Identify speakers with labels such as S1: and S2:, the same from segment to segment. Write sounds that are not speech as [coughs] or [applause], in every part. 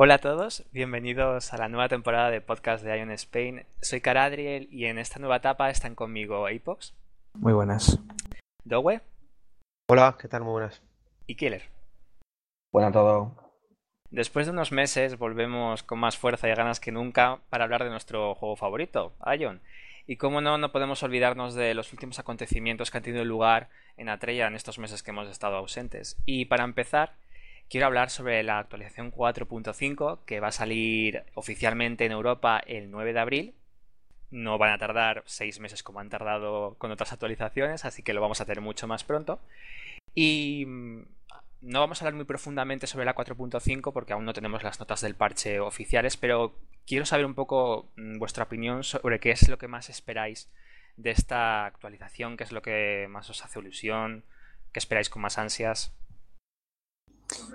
S1: Hola a todos, bienvenidos a la nueva temporada de podcast de Ion Spain. Soy Caradriel y en esta nueva etapa están conmigo Apox.
S2: Muy buenas.
S1: Dowe.
S3: Hola, ¿qué tal? Muy buenas.
S1: Y Killer.
S4: Buenas a todos.
S1: Después de unos meses volvemos con más fuerza y ganas que nunca para hablar de nuestro juego favorito, Ion. Y como no, no podemos olvidarnos de los últimos acontecimientos que han tenido lugar en Atreya en estos meses que hemos estado ausentes. Y para empezar, quiero hablar sobre la actualización 4.5 que va a salir oficialmente en Europa el 9 de abril. No van a tardar seis meses como han tardado con otras actualizaciones, así que lo vamos a hacer mucho más pronto. Y mm, no vamos a hablar muy profundamente sobre la 4.5 porque aún no tenemos las notas del parche oficiales, pero quiero saber un poco mm, vuestra opinión sobre qué es lo que más esperáis de esta actualización, qué es lo que más os hace ilusión, qué esperáis con más ansias.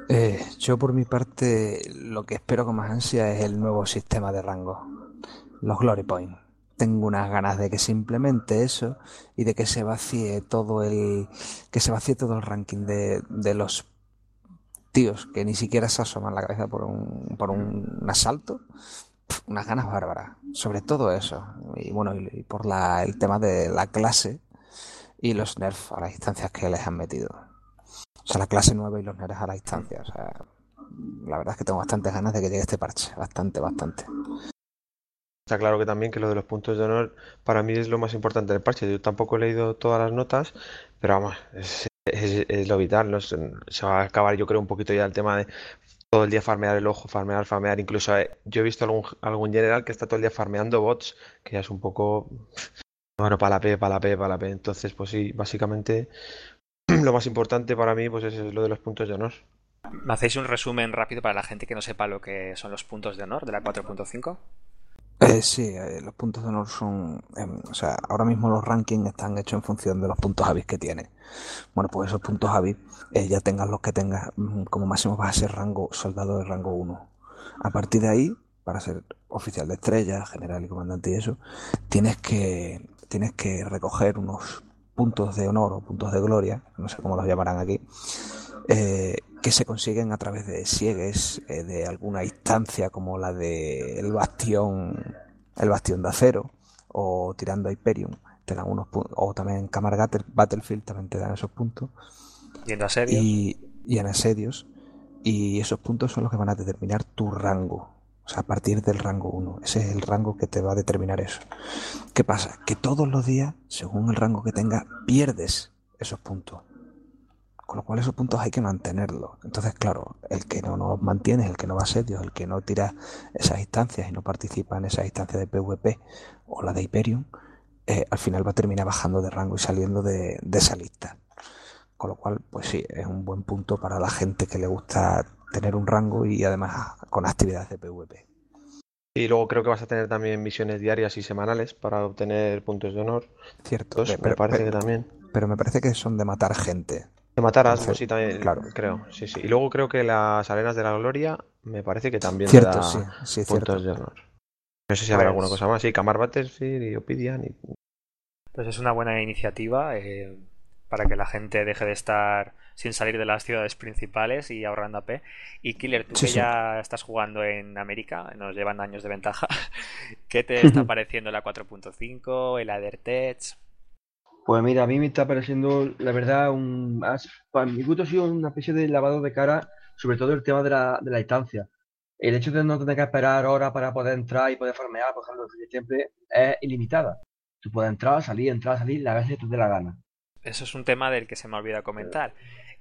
S2: Eh, yo por mi parte lo que espero con más ansia es el nuevo sistema de rango, los Glory Points. Tengo unas ganas de que simplemente eso y de que se vacíe todo el que se vacíe todo el ranking de, de los tíos que ni siquiera se asoman la cabeza por un, por un asalto. unas ganas bárbaras, sobre todo eso. Y bueno, y, por la, el tema de la clase y los nerfs a las instancias que les han metido. O sea, la clase nueva y los nerfs a la distancia. O sea, la verdad es que tengo bastantes ganas de que llegue este parche. Bastante, bastante.
S3: Está claro que también que lo de los puntos de honor para mí es lo más importante del parche. Yo tampoco he leído todas las notas, pero vamos, es, lo vital. Se, va a acabar, yo creo, un poquito ya el tema de todo el día farmear el ojo, farmear, farmear. Incluso eh, yo he visto algún, algún general que está todo el día farmeando bots, que ya es un poco. Bueno, para la P, para la P, para la P. Entonces, pues sí, básicamente [clears throat] lo más importante para mí pues es lo de los puntos de honor.
S1: ¿Me hacéis un resumen rápido para la gente que no sepa lo que son los puntos de honor de la 4.5?
S2: Eh, sí, eh, los puntos de honor son. Em, o sea, ahora mismo los rankings están hechos en función de los puntos Avis que tiene. Bueno, pues esos puntos Avis, eh, ya tengas los que tengas, mm, como máximo vas a ser rango soldado de rango 1. A partir de ahí, para ser oficial de estrella, general y comandante y eso, tienes que, tienes que recoger unos puntos de honor o puntos de gloria, no sé cómo los llamarán aquí, eh, que se consiguen a través de siegues eh, de alguna instancia como la de el bastión el bastión de acero o tirando a Hyperion te dan unos o también en Camargat Battlefield también te dan esos puntos.
S1: Y en asedios.
S2: Y, y en asedios. Y esos puntos son los que van a determinar tu rango o sea, a partir del rango 1. Ese es el rango que te va a determinar eso. ¿Qué pasa? Que todos los días, según el rango que tengas, pierdes esos puntos. Con lo cual esos puntos hay que mantenerlos. Entonces, claro, el que no los mantiene, el que no va a sedios, el que no tira esas instancias y no participa en esas instancias de PvP o la de Hyperion, eh, al final va a terminar bajando de rango y saliendo de, de esa lista. Con lo cual, pues sí, es un buen punto para la gente que le gusta tener un rango y además con actividades de PvP.
S3: Y luego creo que vas a tener también misiones diarias y semanales para obtener puntos de honor.
S2: Cierto,
S3: pero, me parece que también.
S2: Pero me parece que son de matar gente.
S3: De matar a sí, también, claro. creo. Sí, sí. Y luego creo que las arenas de la gloria me parece que también
S2: cierto,
S3: da
S2: sí, sí,
S3: puntos
S2: cierto.
S3: de honor. No sé si habrá alguna cosa más. Sí, Camar Battlefield y Opidian. Y...
S1: Pues es una buena iniciativa eh, para que la gente deje de estar sin salir de las ciudades principales y ahorrando AP. Y Killer, tú
S2: Sí,
S1: que
S2: sí.
S1: ya estás jugando en América, nos llevan años de ventaja. [laughs] ¿Qué te está [laughs] pareciendo la 4.5, el AderTech?
S4: Pues mira, a mí me está pareciendo, la verdad, un, para mi gusto ha sido una especie de lavado de cara, sobre todo el tema de la, de la distancia. El hecho de no tener que esperar horas para poder entrar y poder farmear, por ejemplo, siempre es ilimitada. Tú puedes entrar, salir, entrar, salir, la vez que te dé la gana.
S1: Eso es un tema del que se me olvida comentar.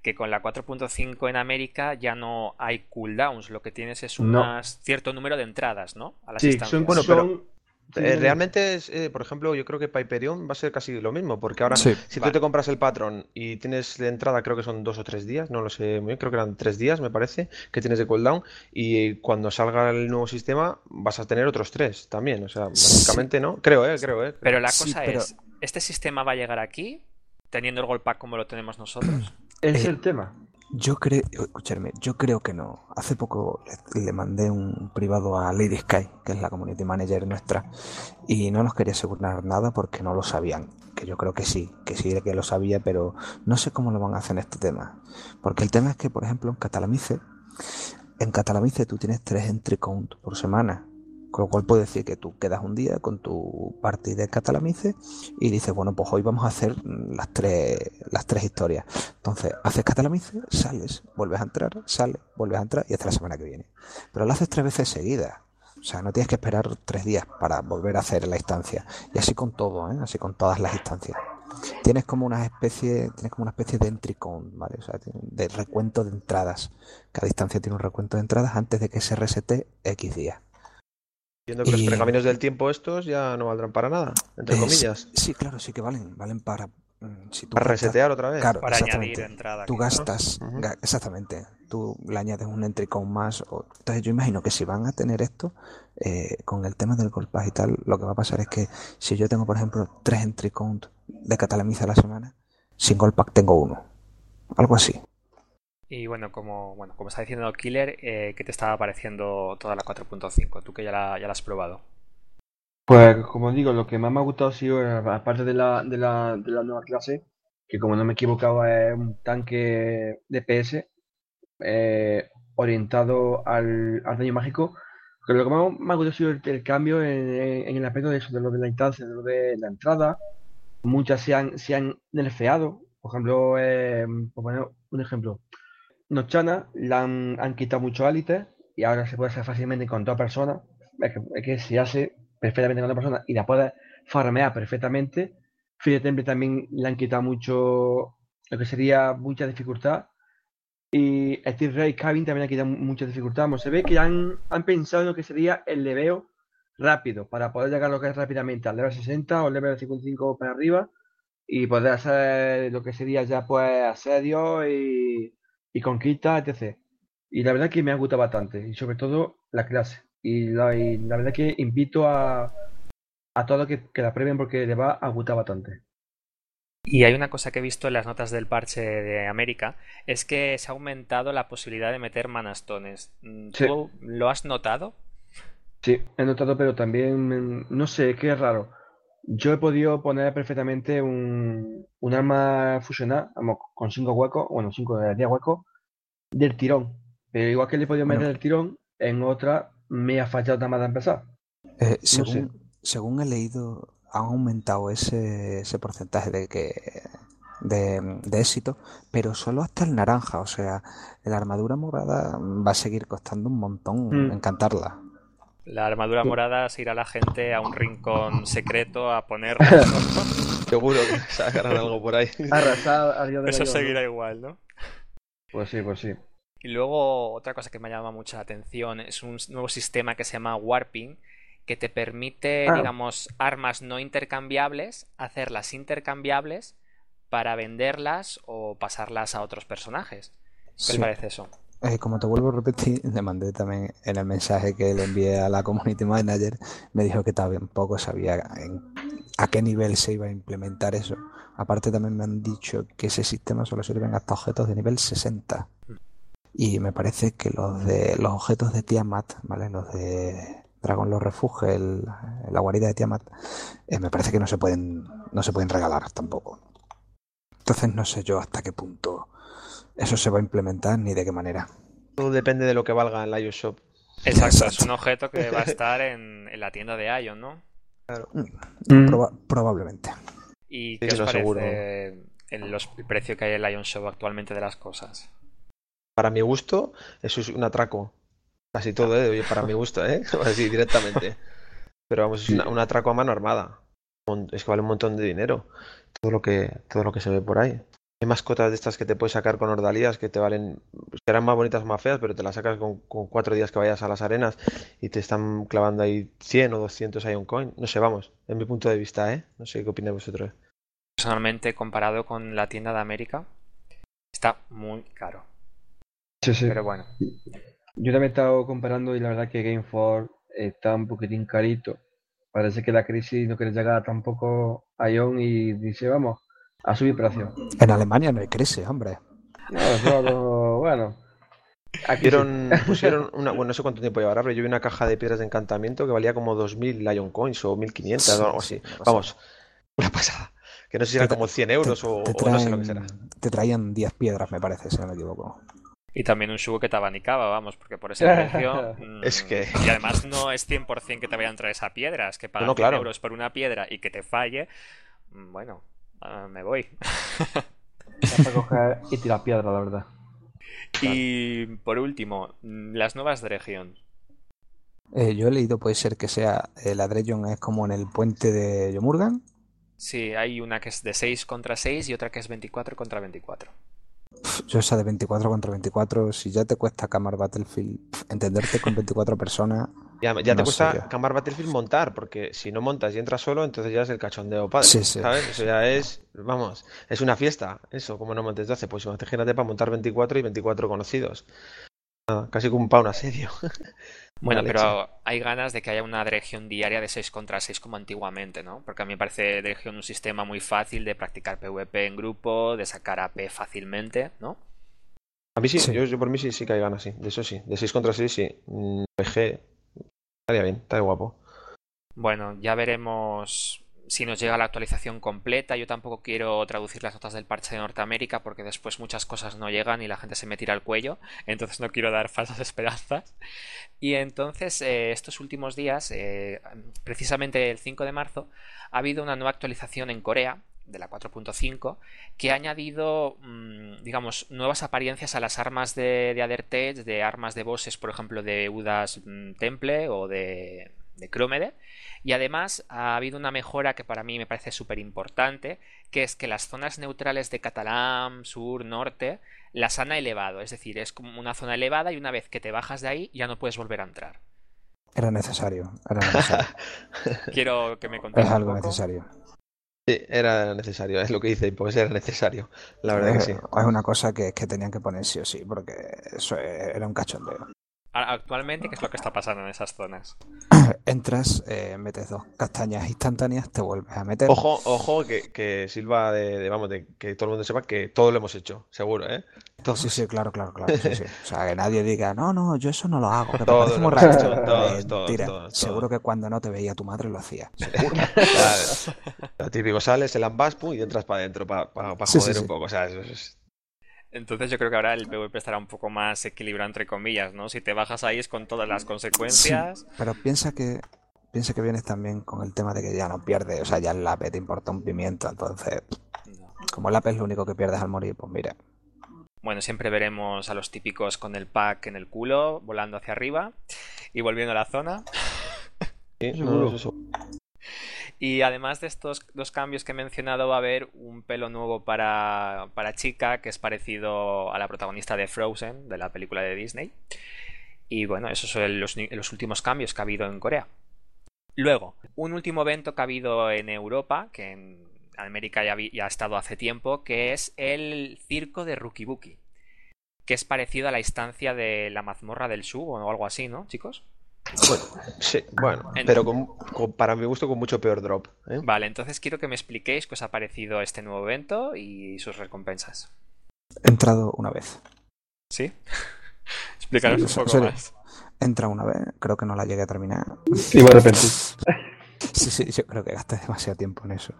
S1: Que con la 4.5 en América ya no hay cooldowns, lo que tienes es
S4: No.
S1: unas cierto número de entradas, ¿no? A las
S4: Sí,
S1: instancias.
S4: son,
S3: Bueno, pero-
S4: son-
S3: Eh, realmente, es, eh, por ejemplo, yo creo que para Hyperion va a ser casi lo mismo, porque ahora
S2: Sí.
S3: si
S1: Vale.
S3: tú te compras el patrón y tienes de entrada, creo que son dos o tres días, no lo sé muy bien, creo que eran tres días, me parece, que tienes de cooldown, y cuando salga el nuevo sistema vas a tener otros tres también, o sea, básicamente no, creo, eh, creo, eh.
S1: Pero la
S2: Sí,
S1: cosa
S2: pero-
S1: es, ¿este sistema va a llegar aquí teniendo el gold pack como lo tenemos nosotros?
S4: Es
S2: Eh,
S4: el tema.
S2: Yo creo, escucharme, yo creo que no. Hace poco le, le mandé un privado a Lady Sky, que es la community manager nuestra, y no nos quería asegurar nada porque no lo sabían. Que yo creo que sí, que sí que lo sabía, pero no sé cómo lo van a hacer en este tema. Porque el tema es que, por ejemplo, en Catalamice, en Catalamice tú tienes tres entry count por semana. Con lo cual puedes decir que tú quedas un día con tu partida de Catalamice y dices, bueno, pues hoy vamos a hacer las tres, las tres historias. Entonces, haces Catalamice, sales, vuelves a entrar, sales, vuelves a entrar y hasta la semana que viene. Pero lo haces tres veces seguidas. O sea, no tienes que esperar tres días para volver a hacer la instancia. Y así con todo, ¿eh? así con todas las instancias. Tienes como una especie, tienes como una especie de entry count, ¿vale? O sea, de recuento de entradas. Cada instancia tiene un recuento de entradas antes de que se resete X días.
S3: Viendo que los pergaminos del tiempo estos ya no valdrán para nada, entre
S2: Eh,
S3: comillas.
S2: Sí, sí, claro, sí que valen. Valen para. mm, si tú
S3: Para
S2: gastas-
S3: resetear otra vez.
S2: Claro,
S1: Para añadir entrada.
S2: Tú gastas, exactamente, tú le añades un entry count más. o- entonces yo imagino que si van a tener esto, eh, con el tema del golpaje y tal, lo que va a pasar es que si yo tengo, por ejemplo, tres entry count de Catalamiza a la semana, sin golpack tengo uno. Algo así.
S1: Y bueno, como, bueno, como está diciendo Killer, eh, ¿qué te estaba pareciendo toda la 4.5? Tú que ya la, ya la has probado.
S4: Pues como digo, lo que más me ha gustado ha sido, eh, aparte de la, de la, de la nueva clase, que como no me equivocaba es un tanque DPS eh, orientado al, al daño mágico, pero lo que más me ha gustado ha sido el, el cambio en, en el aspecto de eso, de lo de la instancia, de lo de la entrada. Muchas se han, se han nerfeado, por ejemplo, eh, por poner un ejemplo, Nochana la han, han quitado muchos élites y ahora se puede hacer fácilmente con toda persona. Es que, se hace perfectamente con otra persona y la puedes farmear perfectamente. Fire Temple también le han quitado mucho, lo que sería mucha dificultad. Y Steel Ray Cabin también han quitado mu- mucha dificultad. Vamos, se ve que han, han pensado en lo que sería el leveo rápido, para poder llegar lo que es rápidamente al level 60 o level 55 para arriba y poder hacer lo que sería ya pues asedio y, y conquista, etc. Y la verdad que me ha gustado bastante, y sobre todo la clase. Y la, y la verdad que invito a, a todos que, que la prueben porque le va a gustar bastante.
S1: Y hay una cosa que he visto en las notas del parche de América, es que se ha aumentado la posibilidad de meter manastones. Mm,
S4: Sí.
S1: ¿Tú lo has notado?
S4: Sí, he notado, pero también, mm, no sé, es que es raro. Yo he podido poner perfectamente un, un arma fusionada, vamos, con 5 huecos, bueno, 5 de 10 huecos, del tirón. Pero igual que le he podido meter
S2: Bueno.
S4: el tirón, en otra me ha fallado nada más de empezar.
S2: Eh,
S4: No sé.
S2: según, según he leído, han aumentado ese, ese porcentaje de que de, de éxito, pero solo hasta el naranja. O sea, la armadura morada va a seguir costando un montón
S4: Mm.
S2: encantarla.
S1: La armadura morada se irá la gente a un rincón secreto a poner. [laughs] [laughs]
S3: Seguro que sacarán algo por ahí.
S4: Arrasar a Dios de la
S1: Eso seguirá igual, ¿no?
S4: Pues sí, pues sí.
S1: Y luego otra cosa que me llama mucha atención es un nuevo sistema que se llama Warping, que te permite,
S4: Ah.
S1: digamos, armas no intercambiables, hacerlas intercambiables para venderlas o pasarlas a otros personajes. ¿Qué
S2: Sí.
S1: te parece eso?
S2: Eh, como te vuelvo a repetir, [laughs] le mandé también en el mensaje que le envié a la community manager, me dijo que tampoco sabía a qué nivel se iba a implementar eso. Aparte también me han dicho que ese sistema solo sirven hasta objetos de nivel 60. Y me parece que los de los objetos de Tiamat, ¿vale? Los de Dragon los refugios, el- la guarida de Tiamat, eh, me parece que no se pueden no se pueden regalar tampoco. Entonces no sé yo hasta qué punto eso se va a implementar ni de qué manera.
S3: Todo depende de lo que valga en la iOS
S1: Exacto, es un objeto que va a [laughs] estar en, en la tienda de Ion, ¿no?
S4: Mm.
S2: Proba- probablemente.
S1: ¿Y
S3: Sí,
S1: qué os parece
S3: seguro.
S1: el, los- el precio que hay en el Ion Shop actualmente de las cosas?
S3: Para mi gusto, eso es un atraco. Casi todo, ¿eh? Oye, para mi gusto, ¿eh? [laughs] Así directamente. Pero vamos, es una- un atraco a mano armada. Es que vale un montón de dinero. Todo lo que, todo lo que se ve por ahí. Hay mascotas de estas que te puedes sacar con ordalías que te valen, serán más bonitas o más feas, pero te las sacas con, con cuatro días que vayas a las arenas y te están clavando ahí 100 o 200 Ion Coin. No sé, vamos, en mi punto de vista, ¿eh? No sé qué opináis vosotros.
S1: Personalmente, comparado con la tienda de América, está muy caro.
S4: Sí, sí.
S1: Pero bueno,
S4: Yo también he estado comparando y la verdad que Game for está un poquitín carito. Parece que la crisis no quiere llegar tampoco a Ion y dice, vamos, a subir precio.
S2: En Alemania no hay crisis, hombre.
S4: No, solo, bueno. Aquí sí. [laughs]
S3: Pusieron, una, bueno, no sé cuánto tiempo llevará, pero yo vi una caja de piedras de encantamiento que valía como 2.000 Lion Coins o 1.500
S2: Sí,
S3: o algo
S2: sí,
S3: así. Vamos, una pasada. Que no sé si eran como 100 euros o,
S2: te,
S3: o no sé lo que será.
S2: te traían 10 piedras, me parece, si no me equivoco.
S1: Y también un Shugo que te abanicaba, vamos, porque por ese precio. [laughs] mm,
S3: Es que-
S1: Y además no es 100% que te vaya a entrar esa piedra, es que pagar
S3: No, no,
S1: 100
S3: claro.
S1: euros por una piedra y que te falle. mm, Bueno, me voy. [laughs]
S4: Para coger y tirar piedra, la verdad.
S1: Y por último, las nuevas Dregion.
S2: Eh, yo he leído, puede ser que sea eh, la Drejon es como en el puente de Yomurgan.
S1: Sí, hay una que es de 6 contra 6 y otra que es 24 contra 24.
S2: Yo esa de 24 contra 24, si ya te cuesta camar Battlefield, entenderte con 24 personas,
S3: Ya, ya te
S2: No
S3: cuesta
S2: yo.
S3: cambiar Battlefield montar, porque si no montas y entras solo, entonces ya es el cachondeo padre.
S2: Sí, sí.
S3: ¿Sabes? Eso ya es, vamos, es una fiesta. Eso, como no montes 12, pues imagínate para montar 24 y 24 conocidos. Nada, casi como para un asedio. [laughs]
S1: Bueno, pero hay ganas de que haya una Dregion diaria de 6 contra 6 como antiguamente, ¿no? Porque a mí me parece Dregion un sistema muy fácil de practicar PvP en grupo, de sacar AP fácilmente, ¿no?
S3: A mí sí,
S2: Sí.
S3: Yo, yo por mí sí, sí que hay ganas, sí. De eso sí. De 6 contra 6, sí. Mm, PG. Estaría bien, estaría guapo.
S1: Bueno, ya veremos si nos llega la actualización completa. Yo tampoco quiero traducir las notas del parche de Norteamérica porque después muchas cosas no llegan y la gente se me tira al cuello. [laughs] Entonces no quiero dar falsas esperanzas. Y entonces eh, estos últimos días, eh, precisamente el 5 de marzo, ha habido una nueva actualización en Corea de la 4.5 que ha añadido, mm, digamos, nuevas apariencias a las armas de, de de armas de bosses, por ejemplo, de Udas mm, Temple o de, de Chromede. Y además ha habido una mejora que para mí me parece súper importante, que es que las zonas neutrales de Catalán, sur, norte, las han elevado. Es decir, es como una zona elevada y una vez que te bajas de ahí ya no puedes volver a entrar.
S2: era necesario. Era necesario. [laughs]
S1: Quiero que me contéis
S2: es
S1: un
S2: algo
S1: poco.
S2: necesario.
S3: Sí, era necesario, es lo que dice, pues era necesario. La verdad que
S2: Es,
S3: sí.
S2: es una cosa que, que tenían que poner sí o sí, porque eso era un cachondeo.
S1: Actualmente, ¿qué es lo que está pasando en esas zonas? [clears throat]
S2: Entras, eh, metes dos castañas instantáneas, te vuelves a meter.
S3: Ojo, ojo, que, que Silva de, de- vamos, de que todo el mundo sepa que todo lo hemos hecho, seguro, ¿eh? Todos.
S2: Sí, sí, claro, claro, claro. sí, sí. O sea, que nadie diga, no, no, yo eso no lo hago, que [laughs] me
S3: Todos lo
S2: muy
S3: hemos
S2: raro.
S3: hecho, todos,
S2: Eh,
S3: todos,
S2: Mentira.
S3: todos,
S2: Seguro que cuando no te veía tu madre lo hacía. [laughs]
S3: Claro. Lo típico, sales, el ambas, pum, y entras para adentro, para
S2: Sí, sí,
S3: joder
S2: sí.
S3: un poco. O sea, eso es.
S1: Entonces yo creo que ahora el PvP estará un poco más equilibrado entre comillas, ¿no? Si te bajas ahí es con todas las consecuencias.
S2: Pero piensa que piensa que vienes también con el tema de que ya no pierdes, o sea, ya el lápiz te importa un pimiento, entonces,
S1: No.
S2: como el lápiz es lo único que pierdes al morir, pues mira.
S1: Bueno, siempre veremos a los típicos con el pack en el culo, volando hacia arriba y volviendo a la zona.
S3: Sí, no, [laughs]
S4: Seguro.
S1: Y además de estos dos cambios que he mencionado, va a haber un pelo nuevo para, para Chica, que es parecido a la protagonista de Frozen, de la película de Disney. Y bueno, esos son los, los últimos cambios que ha habido en Corea. Luego, un último evento que ha habido en Europa, que en América ya, ha estado hace tiempo, que es el circo de Rukibuki, que es parecido a la instancia de la mazmorra del Shugo o algo así, ¿no, chicos?
S3: Bueno, sí, bueno,
S1: En-
S3: pero con, con- para mi gusto con mucho peor drop. ¿eh?
S1: Vale, entonces quiero que me expliquéis qué os ha parecido este nuevo evento y sus recompensas.
S2: He entrado una vez.
S1: ¿Sí? [laughs] Explícanos
S2: Sí,
S1: un poco
S2: serio.
S1: más.
S2: Entra una vez, creo que no la llegué a terminar. [laughs]
S4: Y de repente.
S2: Sí, sí, yo creo que gasté demasiado tiempo en eso.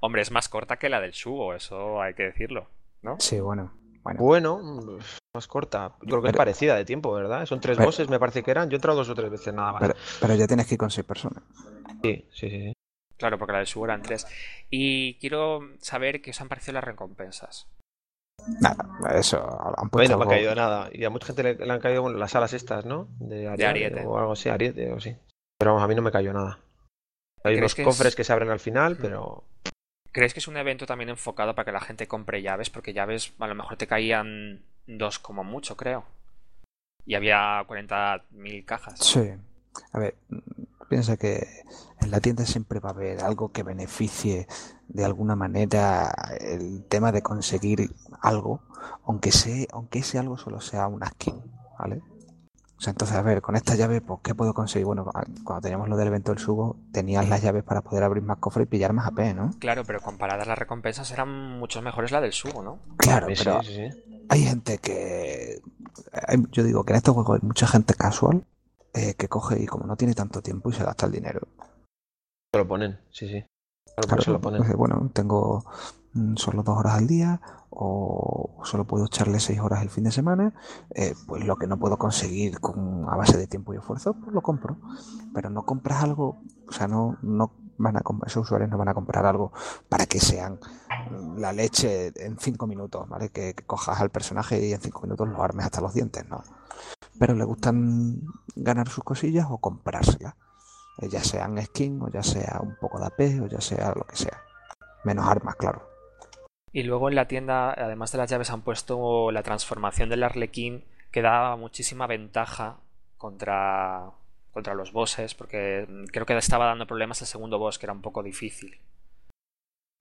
S1: Hombre, es más corta que la del Shugo, eso hay que decirlo, ¿no?
S2: Sí, bueno. Bueno,
S3: Bueno, más corta. Yo creo que es parecida de tiempo, ¿verdad? Son tres
S2: Pero-
S3: bosses, me parece que eran. Yo he entrado dos o tres veces nada más.
S2: pero, pero ya tienes que ir con seis personas.
S3: Sí, sí, sí. sí.
S1: Claro, porque la del Shugo eran tres. Y quiero saber qué os han parecido las recompensas.
S2: Nada, eso han
S3: A mí
S2: puesto
S3: no me ha caído nada. Y a mucha gente le, le han caído bueno, las alas estas, ¿no? De Ariete,
S1: Ariete.
S3: o algo así, Ariete o sí. Pero vamos, a mí no me cayó nada. Hay
S1: ¿Crees
S3: unos
S1: que es-
S3: cofres que se abren al final, pero
S1: ¿Crees que es un evento también enfocado para que la gente compre llaves? Porque llaves a lo mejor te caían dos como mucho, creo. Y había 40.000 cajas.
S2: Sí. A ver, piensa que en la tienda siempre va a haber algo que beneficie de alguna manera el tema de conseguir algo, aunque sea, aunque ese algo solo sea una skin, ¿vale? O sea, entonces, a ver, con esta llave, pues, ¿qué puedo conseguir? Bueno, cuando teníamos lo del evento del subo, tenías las llaves para poder abrir más cofres y pillar más AP, ¿no?
S1: Claro, pero comparadas las recompensas eran mucho mejores la del Shugo, ¿no?
S2: Claro,
S3: sí,
S2: pero
S3: sí, sí.
S2: Hay gente que... hay- yo digo que en este juego hay mucha gente casual eh, que coge y como no tiene tanto tiempo y se gasta el dinero.
S3: Se lo ponen, sí, sí. Claro,
S2: Claro,
S3: eso lo ponen.
S2: dice, bueno, tengo mm, solo dos horas al día o solo puedo echarle seis horas el fin de semana, eh, pues lo que no puedo conseguir con, a base de tiempo y esfuerzo, pues lo compro. Pero no compras algo, o sea, no, no van a esos usuarios no van a comprar algo para que sean la leche en cinco minutos, ¿vale? Que, cojas al personaje y en cinco minutos lo armes hasta los dientes, ¿no? Pero le gustan ganar sus cosillas o comprárselas. Eh, ya sean skin o ya sea un poco de AP o ya sea lo que sea. Menos armas, claro.
S1: Y luego en la tienda, además de las llaves, han puesto la transformación del Arlequín que daba muchísima ventaja contra, contra los bosses, porque creo que estaba dando problemas el segundo boss, que era un poco difícil.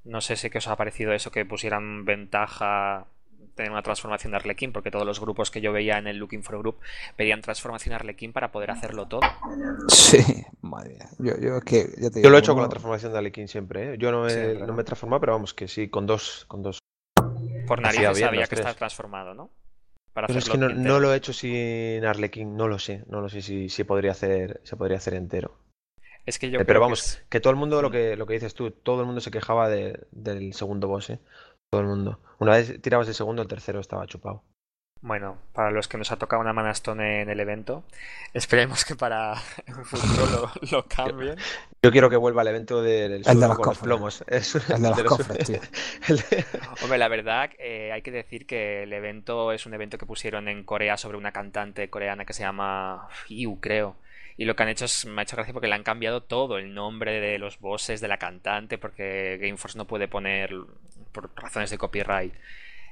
S1: No sé si que os ha parecido eso, que pusieran ventaja tener una transformación de Arlequín, porque todos los grupos que yo veía en el Looking for Group pedían transformación de Arlequín para poder hacerlo todo.
S2: Sí, madre mía. Yo, yo, que,
S3: yo, te digo, yo lo he hecho con la transformación de Arlequín siempre. ¿eh? Yo no, he, no me he transformado, pero vamos, que sí, con dos. Con dos.
S1: Por narices había, había que estar transformado, ¿no?
S3: Para pero es que no, no, lo he hecho sin Arlequín, no lo sé. No lo sé si, si podría hacer, se podría hacer entero.
S1: Es que yo
S3: eh, pero vamos, que, es... que, todo el mundo, lo que, lo que dices tú, todo el mundo se quejaba de, del segundo boss, ¿eh? Todo el mundo. Una vez tirabas el segundo, el tercero estaba chupado.
S1: Bueno, para los que nos ha tocado una manastone en el evento, esperemos que para un futuro lo, lo [laughs] cambien.
S3: Yo quiero que vuelva el evento del
S2: el de los,
S3: con los plomos. [laughs]
S2: Es el de los, [laughs] de los cofres, tío. [laughs]
S1: De... Hombre, la verdad, eh, hay que decir que el evento es un evento que pusieron en Corea sobre una cantante coreana que se llama Yu, creo. Y lo que han hecho es, me ha hecho gracia porque le han cambiado todo, el nombre de los bosses, de la cantante, porque Gameforce no puede poner, por razones de copyright,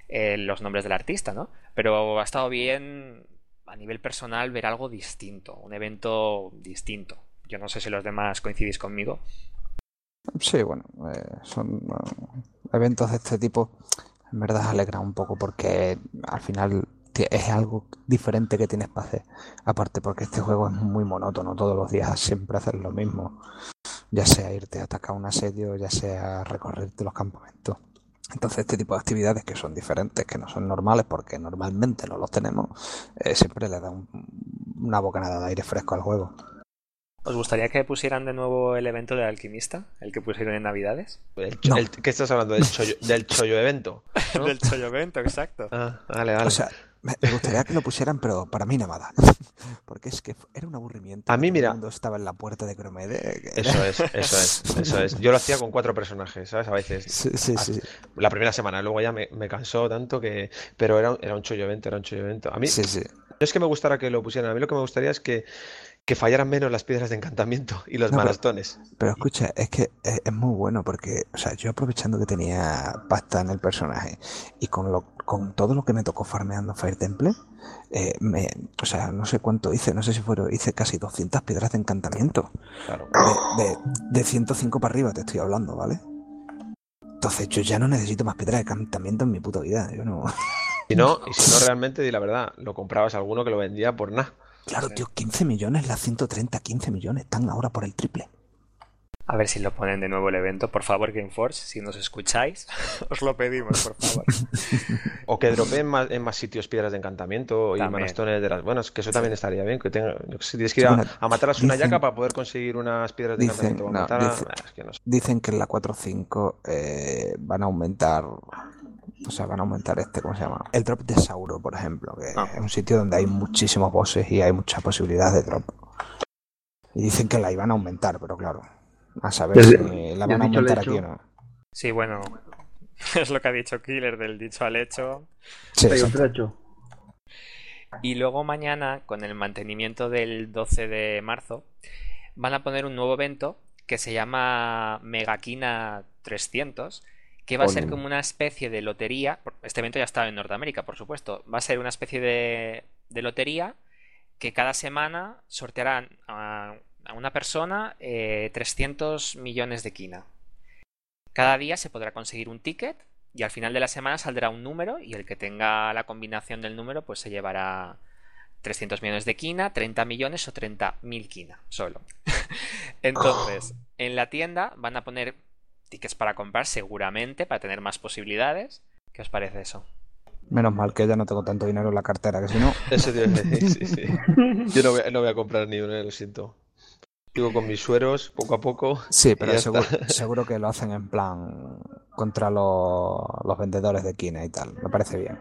S1: eh, los nombres del artista, ¿no? Pero ha estado bien a nivel personal ver algo distinto, un evento distinto. Yo no sé si los demás coincidís conmigo.
S2: Sí, bueno, eh, son eventos de este tipo en verdad alegra un poco porque al final es algo diferente que tienes para hacer. Aparte porque este juego es muy monótono, todos los días siempre hacer lo mismo. Ya sea irte a atacar un asedio, ya sea recorrerte los campamentos. Entonces este tipo de actividades que son diferentes, que no son normales porque normalmente no los tenemos, eh, siempre le da un, una bocanada de aire fresco al juego.
S1: ¿Os gustaría que pusieran de nuevo el evento del alquimista? ¿El que pusieron en Navidades?
S3: El, no. el, ¿Qué estás hablando? ¿Del chollo, del chollo evento?
S1: ¿no? [laughs] del chollo evento, exacto.
S3: Ah, vale, vale.
S2: O sea, me gustaría que lo pusieran, pero para mí nada. [laughs] Porque es que era un aburrimiento.
S3: A mí, mira.
S2: Cuando estaba en la puerta de Cromede.
S3: Eso es, [laughs] eso es, eso es. Yo lo hacía con cuatro personajes, ¿sabes? A veces.
S2: Sí, sí, sí.
S3: La primera semana, luego ya me, me cansó tanto que. Pero era, era un chollo evento, era un chollo evento. A mí.
S2: Sí, sí.
S3: No es que me gustara que lo pusieran, a mí lo que me gustaría es que que fallaran menos las piedras de encantamiento [laughs] y los no, manastones.
S2: Pero, pero, escucha, es que es, es, muy bueno porque, o sea, yo aprovechando que tenía pasta en el personaje y con lo, con todo lo que me tocó farmeando Fire Temple, eh, me, o sea, no sé cuánto hice, no sé si fueron, hice casi 200 piedras de encantamiento.
S3: Claro.
S2: De, de, de 105 para arriba te estoy hablando, ¿vale? Entonces yo ya no necesito más piedras de encantamiento en mi puta vida, yo no...
S3: Y no, [laughs] y si no realmente, di la verdad, lo comprabas a alguno que lo vendía por nada.
S2: Claro, tío, 15 millones, las 130, 15 millones están ahora por el triple.
S1: A ver si lo ponen de nuevo el evento, por favor, Gameforce, si nos escucháis, [laughs] os lo pedimos, por favor. [laughs]
S3: o que dropeen más, en más sitios piedras de encantamiento y manastones de las buenas, que eso también estaría bien. Que tenga, si tienes que ir a, a matar a una dicen, yaca para poder conseguir unas piedras de
S2: dicen,
S3: encantamiento.
S2: No,
S3: matar a,
S2: dicen,
S3: es que no sé.
S2: dicen, que en la 4.5 eh, van a aumentar o sea, van a aumentar este, ¿cómo se llama? El drop de Sauro, por ejemplo, que ah. es un sitio donde hay muchísimos bosses y hay muchas posibilidades de drop. Y dicen que la iban a aumentar, pero claro, a saber si la van a aumentar aquí o no.
S1: Sí, bueno, [laughs] es lo que ha dicho Killer del dicho al hecho.
S2: Sí,
S4: hecho.
S1: Y luego mañana, con el mantenimiento del 12 de marzo, van a poner un nuevo evento que se llama Megaquina 300 que va a ser como una especie de lotería. Este evento ya estaba en Norteamérica, por supuesto. Va a ser una especie de, de lotería que cada semana sortearán a, a una persona eh, 300 millones de quina. Cada día se podrá conseguir un ticket y al final de la semana saldrá un número y el que tenga la combinación del número pues se llevará 300 millones de quina, 30 millones o 30 mil quina solo. [laughs] Entonces, [laughs] en la tienda van a poner tickets para comprar seguramente, para tener más posibilidades. ¿Qué os parece eso?
S2: Menos mal que ya no tengo tanto dinero en la cartera, que si no... [laughs]
S3: Eso tío, sí, sí, sí. [laughs] Yo no voy, no voy, a comprar ni uno, lo siento. Sigo con mis sueros poco a poco.
S2: Sí, pero [laughs] seguro, que lo hacen en plan contra los, los vendedores de Kina y tal. Me parece bien.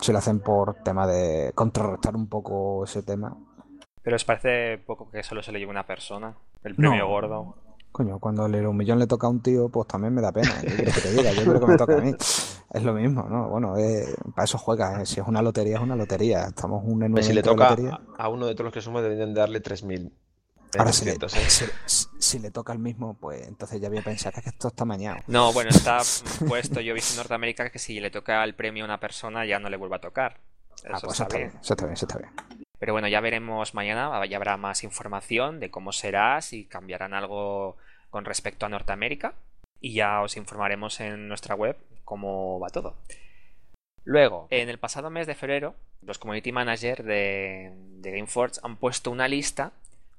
S2: Si lo hacen por tema de contrarrestar un poco ese tema.
S1: Pero os parece poco que solo se lo lleve una persona, el premio
S2: No.
S1: gordo.
S2: Coño, cuando el un millón le toca a un tío, pues también me da pena. ¿Qué quieres que te diga? Yo creo que me toca a mí. [laughs] Es lo mismo, ¿no? Bueno, eh, para eso juegas. ¿eh? Si es una lotería, es una lotería. Estamos un en un
S3: si le toca
S2: lotería.
S3: a uno de todos los que somos, deberían de darle 3.000.
S2: Ahora, si le,
S3: 300, ¿eh?
S2: si, le toca al mismo, pues entonces ya voy a pensar que es que esto está mañado.
S1: No, [laughs] bueno, está puesto, yo he visto en Norteamérica que si le toca el premio a una persona ya no le vuelve a tocar. Eso
S2: Ah, pues
S1: está
S2: está
S1: bien.
S2: bien, eso está bien, eso está bien.
S1: Pero bueno, ya veremos mañana, ya habrá más información de cómo será, si cambiarán algo con respecto a Norteamérica y ya os informaremos en nuestra web cómo va todo. Luego, en el pasado mes de febrero, los community managers de, Gameforge han puesto una lista,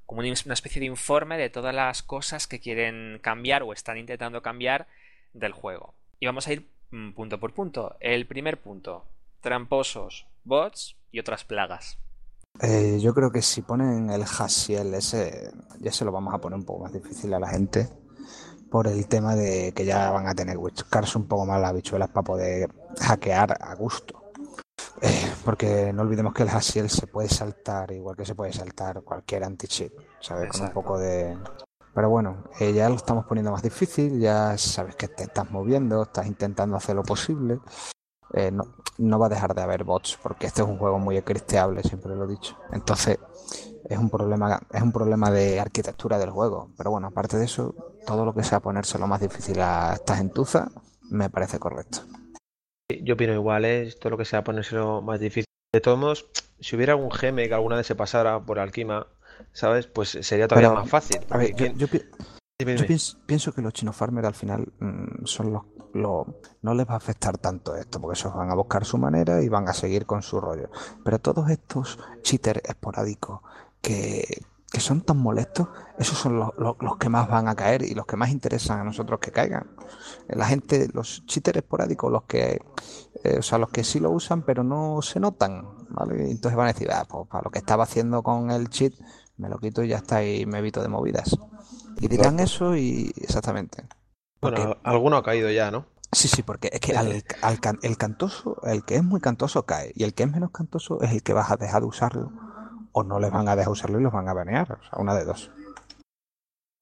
S1: como una una especie de informe de todas las cosas que quieren cambiar o están intentando cambiar del juego. Y vamos a ir mm, punto por punto. El primer punto, tramposos, bots y otras plagas.
S2: Eh, yo creo que si ponen el Hasiel ese, ya se lo vamos a poner un poco más difícil a la gente por el tema de que ya van a tener que buscarse un poco más las bichuelas para poder hackear a gusto. Eh, porque no olvidemos que el Hasiel se puede saltar igual que se puede saltar cualquier anti-cheat, ¿sabes? Con un
S1: Exacto.
S2: poco de... Pero bueno, eh, ya lo estamos poniendo más difícil, ya sabes que te estás moviendo, estás intentando hacer lo posible. Eh, no, no va a dejar de haber bots porque este es un juego muy scripteable, siempre lo he dicho. Entonces, es un problema, es un problema de arquitectura del juego. Pero bueno, aparte de eso, todo lo que sea ponérselo más difícil a esta gentuza me parece correcto.
S3: Yo opino igual, ¿eh? Esto lo que sea ponérselo más difícil. De todos modos, si hubiera algún geme que alguna vez se pasara por Alquima, ¿sabes? Pues sería todavía
S2: Pero,
S3: más fácil.
S2: A ver, yo,
S3: ¿quién-
S2: yo pi-
S3: dime,
S2: yo
S3: dime.
S2: pienso, pienso que los chino farmers al final mm, son los, los- no les va a afectar tanto esto, porque esos van a buscar su manera y van a seguir con su rollo. Pero todos estos cheaters esporádicos que, que son tan molestos, esos son los, los- los que más van a caer y los que más interesan a nosotros que caigan. La gente, los cheaters esporádicos, los que, eh, o sea, los que sí lo usan pero no se notan, ¿vale? Entonces van a decir, ah, pues para lo que estaba haciendo con el cheat, me lo quito y ya está y me evito de movidas. Y dirán eso y exactamente. Porque,
S3: Bueno, alguno ha caído ya, ¿no?
S2: sí, sí, porque es que al, al can- el cantoso, el que es muy cantoso cae y el que es menos cantoso es el que vas a dejar de usarlo o no les van a dejar usarlo y los van a banear, o sea, una de dos.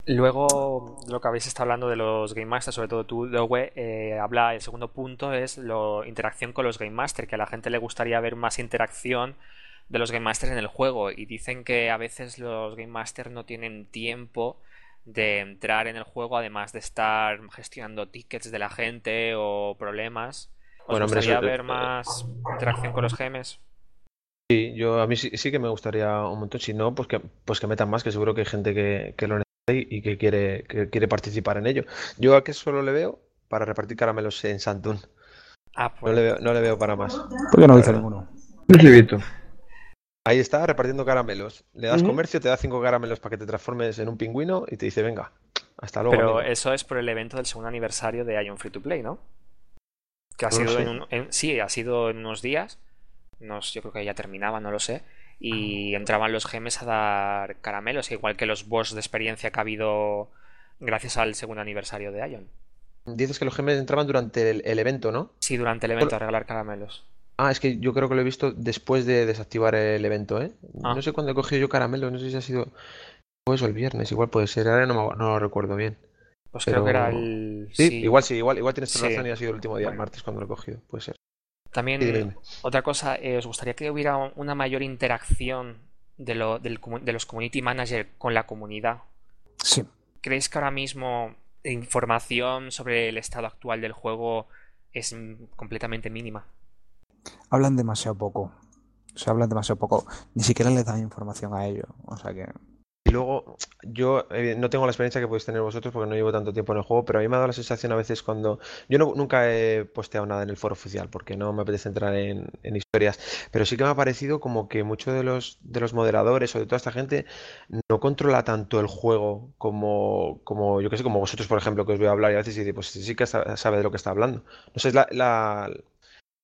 S1: Luego, lo que habéis estado hablando de los Game Masters, sobre todo tú, Dowe, eh, habla, el segundo punto es la interacción con los Game Masters, que a la gente le gustaría ver más interacción de los Game Masters en el juego. Y dicen que a veces los Game Masters no tienen tiempo de entrar en el juego, además de estar gestionando tickets de la gente o problemas. ¿Os
S3: Bueno,
S1: gustaría ver más interacción con los GMs?
S3: Sí, yo a mí sí, sí que me gustaría un montón. Si no, pues que, pues que metan más, que seguro que hay gente que, que lo necesita y, y que quiere, que quiere participar en ello. Yo a que solo le veo para repartir caramelos en Santún.
S1: Ah,
S3: No
S1: pues
S3: le veo, no le veo para más.
S2: ¿Por qué no ninguno?
S4: No he visto.
S3: Ahí está, repartiendo caramelos. Le das comercio, te da cinco caramelos para que te transformes en un pingüino y te dice, venga, hasta luego,
S1: Pero
S3: amigo".
S1: eso es por el evento del segundo aniversario de Ion Free to Play, ¿no? Que ha
S3: No
S1: sido en, un- en- sí, ha sido en unos días. Nos, yo creo que ya terminaba, no lo sé. Y entraban los gemes a dar caramelos, igual que los boss de experiencia que ha habido gracias al segundo aniversario de Ion.
S3: Dices que los gemes entraban durante el, el evento, ¿no?
S1: Sí, durante el evento a regalar caramelos.
S3: Ah, es que yo creo que lo he visto después de desactivar el evento, ¿eh?
S1: Ah.
S3: No sé cuándo he cogido yo caramelos, no sé si ha sido jueves o el viernes, igual puede ser, ahora no, me- no lo recuerdo bien.
S1: Pues
S3: Pero-
S1: creo que era el.
S3: Sí,
S1: sí.
S3: igual sí, igual, igual tienes toda
S1: Sí.
S3: razón y ha sido el último día, el martes cuando lo he cogido, puede ser.
S1: También,
S3: Sí,
S1: otra cosa, eh, ¿os gustaría que hubiera una mayor interacción de, lo, del de los community managers con la comunidad?
S2: Sí,
S1: ¿Creéis que ahora mismo información sobre el estado actual del juego es completamente mínima?
S2: Hablan demasiado poco. Se hablan demasiado poco. Ni siquiera les dan información a ellos. O sea que.
S3: Y luego, yo eh, no tengo la experiencia que podéis tener vosotros porque no llevo tanto tiempo en el juego, pero a mí me ha dado la sensación a veces cuando... Yo no- nunca he posteado nada en el foro oficial porque no me apetece entrar en, en historias, pero sí que me ha parecido como que muchos de los, de los moderadores o de toda esta gente no controla tanto el juego como, como yo que sé, como vosotros, por ejemplo, que os voy a hablar y a veces dice, pues sí que sa- sabe de lo que está hablando. No sé, es la,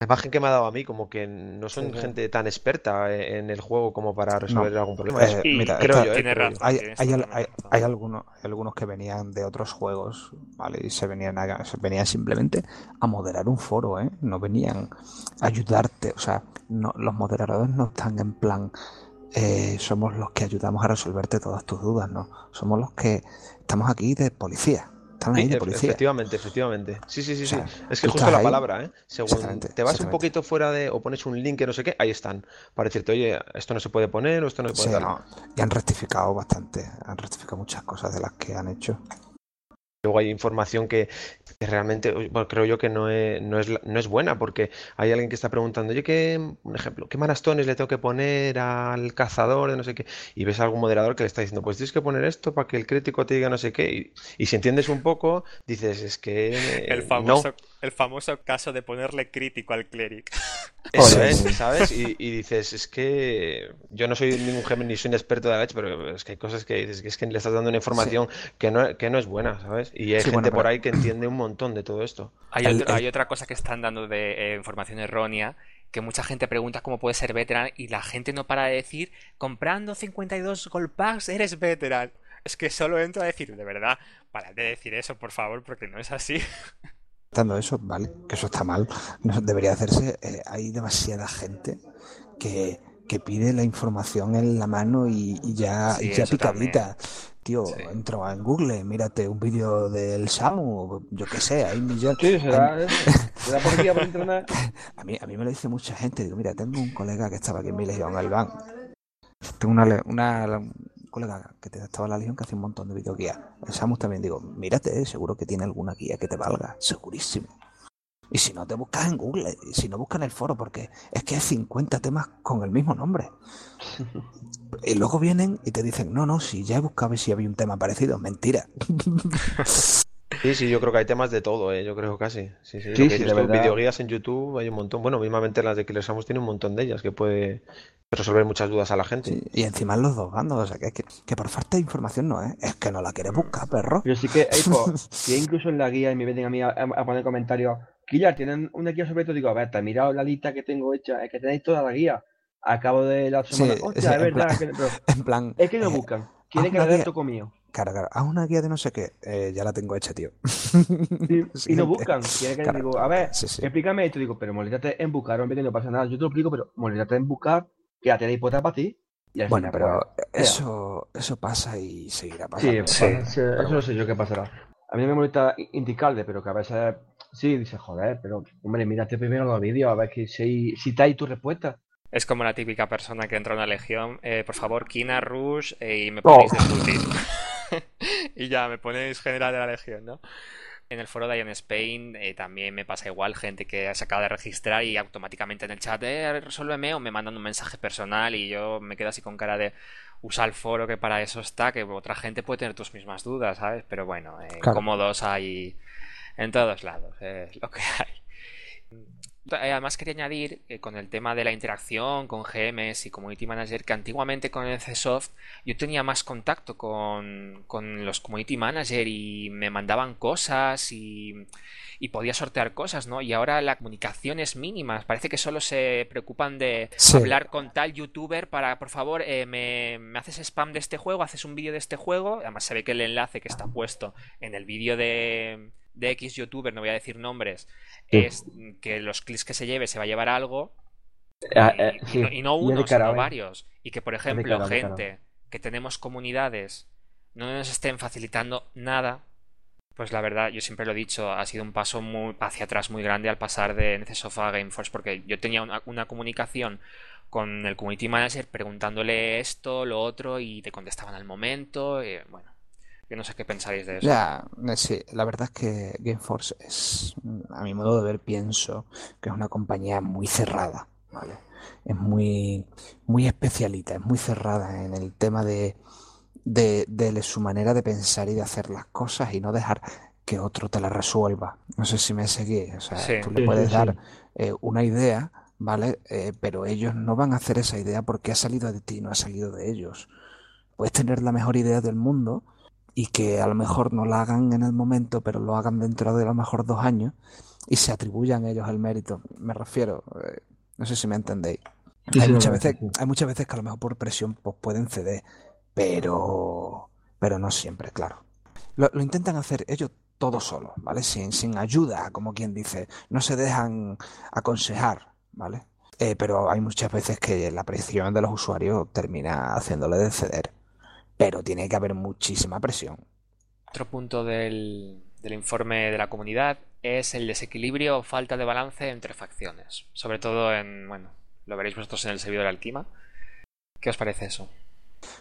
S3: la imagen que me ha dado a mí, como que no son
S4: Sí, sí.
S3: gente tan experta e- en el juego como para resolver algún problema.
S2: Eh,
S1: Y
S2: mira,
S3: creo yo, eh,
S2: hay, hay, hay-
S1: razón.
S2: hay algunos, hay algunos que venían de otros juegos, ¿vale? Y se venían, a- se venían simplemente a moderar un foro, ¿eh? No venían a ayudarte. O sea, no, los moderadores no están en plan, eh, somos los que ayudamos a resolverte todas tus dudas, ¿no? Somos los que estamos aquí de policía. Estamos ahí
S3: Sí,
S2: de policía.
S3: efectivamente, efectivamente. Sí, sí, sí,
S2: O sea,
S3: sí. Es que justo la
S2: ahí.
S3: palabra, ¿eh? Según te vas un poquito fuera de, o pones un link que no sé qué, ahí están. Para decirte, oye, esto no se puede poner o esto no se puede
S2: Sí, no, y han rectificado bastante, han rectificado muchas cosas de las que han hecho.
S3: Luego hay información que, que realmente, bueno, creo yo que no es, no es, no es buena, porque hay alguien que está preguntando, oye, ¿qué, un ejemplo, ¿qué marastones le tengo que poner al cazador de no sé qué? Y ves a algún moderador que le está diciendo, pues tienes que poner esto para que el crítico te diga no sé qué. Y, y si entiendes un poco, dices, es que
S1: El
S3: no.
S1: El famoso caso de ponerle crítico al cleric. [laughs]
S3: Eso es, ¿sabes? Y, y dices, es que yo no soy ningún Gemini ni soy un experto de la leche, pero es que hay cosas que dices que es que le estás dando una información que no, que no es buena, ¿sabes? Y hay
S2: Sí,
S3: gente
S2: bueno,
S3: por
S2: pero-
S3: ahí que entiende un montón de todo esto.
S1: Hay,
S2: El-
S1: otro-
S2: el-
S1: hay otra cosa que están dando de eh, información errónea, que mucha gente pregunta cómo puede ser veteran y la gente no para de decir, comprando 52 gold packs eres veteran. Es que solo entro a decir, de verdad, para de decir eso, por favor, porque no es así. [laughs]
S2: Eso, vale, que eso está mal, no debería hacerse. eh, hay demasiada gente que, que pide la información en la mano y, y ya,
S1: Sí,
S2: y ya
S1: eso también.
S2: picadita. Tío,
S1: Sí.
S2: entro en Google, mírate un vídeo del Samu, yo qué sé, hay millones.
S4: Sí, será, será por aquí, por internet. [laughs]
S2: A mí, a mí me lo dice mucha gente. Digo, mira, tengo un colega que estaba aquí en mi legión, el Iván. Tengo una, le- una un colega que te- estaba en la legión que hace un montón de videoguías. El Samus también digo, mírate, eh, seguro que tiene alguna guía que te valga, segurísimo. Y si no, te buscas en Google, y si no, buscas en el foro, porque es que hay 50 temas con el mismo nombre. [laughs] Y luego vienen y te dicen, no, no, si ya he buscado si había un tema parecido. Mentira. [laughs]
S3: Sí, sí, yo creo que hay temas de todo, ¿eh? Yo creo casi. Sí, sí, lo
S4: Sí, sí,
S3: tú, videoguías en YouTube hay un montón. Bueno, mismamente las de Killer Samus tiene un montón de ellas que puede resolver muchas dudas a la gente.
S2: Sí, Y encima en los dos bandos, o sea, que, que, que por falta de información no es, es que no la quieres buscar, perro.
S4: Pero sí que, [laughs] pues, incluso en la guía y me vienen a mí a, a poner comentarios, Killar, tienen una guía sobre esto, digo, a ver, te he mirado la lista que tengo hecha, es que tenéis toda la guía. Acabo de la semana,
S2: Sí,
S4: hostia,
S2: sí,
S4: es
S2: en
S4: verdad,
S2: plan-
S4: que- pero [laughs]
S2: En plan,
S4: es que no
S2: eh,
S4: buscan, quieren que
S2: una
S4: le
S2: claro, haz una guía de no sé qué. Eh, ya la tengo hecha, tío. [laughs]
S4: Y, y no buscan, quieren que
S2: Claro.
S4: digo, a ver,
S2: Sí, sí.
S4: explícame esto, digo, pero moléstate en buscar, hombre, que no pasa nada, yo te lo explico, pero moléstate en buscar, que la tenéis puesta para ti. Y
S2: Bueno,
S4: final,
S2: pero
S4: pues,
S2: eso, eso pasa y seguirá pasando.
S1: Sí.
S4: eso no sé yo qué pasará. A mí me molesta indicarle, pero que a veces sí, dice, joder, pero hombre, mírate primero los vídeos, a ver que si, si está ahí tu respuesta.
S1: Es como la típica persona que entra a una legión, eh, por favor, Kina, Rush, eh, y me
S4: Oh.
S1: ponéis de Putin. [laughs] [laughs] y ya, me ponéis general de la legión, ¿no? En el foro de Ion Spain eh, también me pasa igual, gente que se acaba de registrar y automáticamente en el chat, eh, resuélveme o me mandan un mensaje personal y yo me quedo así con cara de usa el foro que para eso está, que otra gente puede tener tus mismas dudas, ¿sabes? Pero bueno, eh,
S2: Claro.
S1: cómodos hay en todos lados, es [laughs] lo que hay. Eh, Además quería añadir que con el tema de la interacción con GMs y Community Manager que antiguamente con el CSoft yo tenía más contacto con, con los Community Manager y me mandaban cosas y, y podía sortear cosas, ¿no? Y ahora la comunicación es mínima, parece que solo se preocupan de
S2: Sí.
S1: hablar con tal youtuber para, por favor, eh, me, me haces spam de este juego, haces un vídeo de este juego, además se ve que el enlace que está puesto en el vídeo de, de X youtuber, no voy a decir nombres,
S4: Sí.
S1: es que los clics que se lleve se va a llevar algo
S4: Ah,
S1: y,
S4: eh,
S1: y
S4: sí,
S1: no, y no
S4: y es de
S1: uno, sino
S4: ¿eh?
S1: varios. Y que, por ejemplo,
S4: cara,
S1: gente que tenemos comunidades no nos estén facilitando nada, pues la verdad, yo siempre lo he dicho, ha sido un paso muy hacia atrás muy grande al pasar de NCSoft a Gameforce, porque yo tenía una, una comunicación con el community manager preguntándole esto, lo otro, y te contestaban al momento. y, bueno, yo no sé qué pensáis de eso.
S2: Ya, eh, sí, la verdad es que Gameforce es, a mi modo de ver, pienso que es una compañía muy cerrada, ¿vale? Es muy, muy especialita, es muy cerrada en el tema de, de, de su manera de pensar y de hacer las cosas y no dejar que otro te la resuelva. No sé si me seguís, o sea,
S1: Sí.
S2: tú le puedes
S4: sí, sí.
S2: dar eh, una idea, ¿vale? Eh, pero ellos no van a hacer esa idea porque ha salido de ti, no ha salido de ellos. Puedes tener la mejor idea del mundo y que a lo mejor no la hagan en el momento, pero lo hagan dentro de a lo mejor dos años y se atribuyan ellos el mérito. Me refiero, eh, no sé si me entendéis.
S4: Sí,
S2: Hay
S4: sí,
S2: muchas veces,
S4: sí.
S2: hay muchas veces que a lo mejor por presión pues, pueden ceder, pero, pero no siempre, claro. Lo, lo intentan hacer ellos todos solos, ¿vale? Sin, sin ayuda, como quien dice. No se dejan aconsejar, ¿vale? Eh, pero hay muchas veces que la presión de los usuarios termina haciéndole de ceder. Pero tiene que haber muchísima presión.
S1: Otro punto del, del informe de la comunidad es el desequilibrio o falta de balance entre facciones. Sobre todo en, bueno, lo veréis vosotros en el servidor Alquima. ¿Qué os parece eso?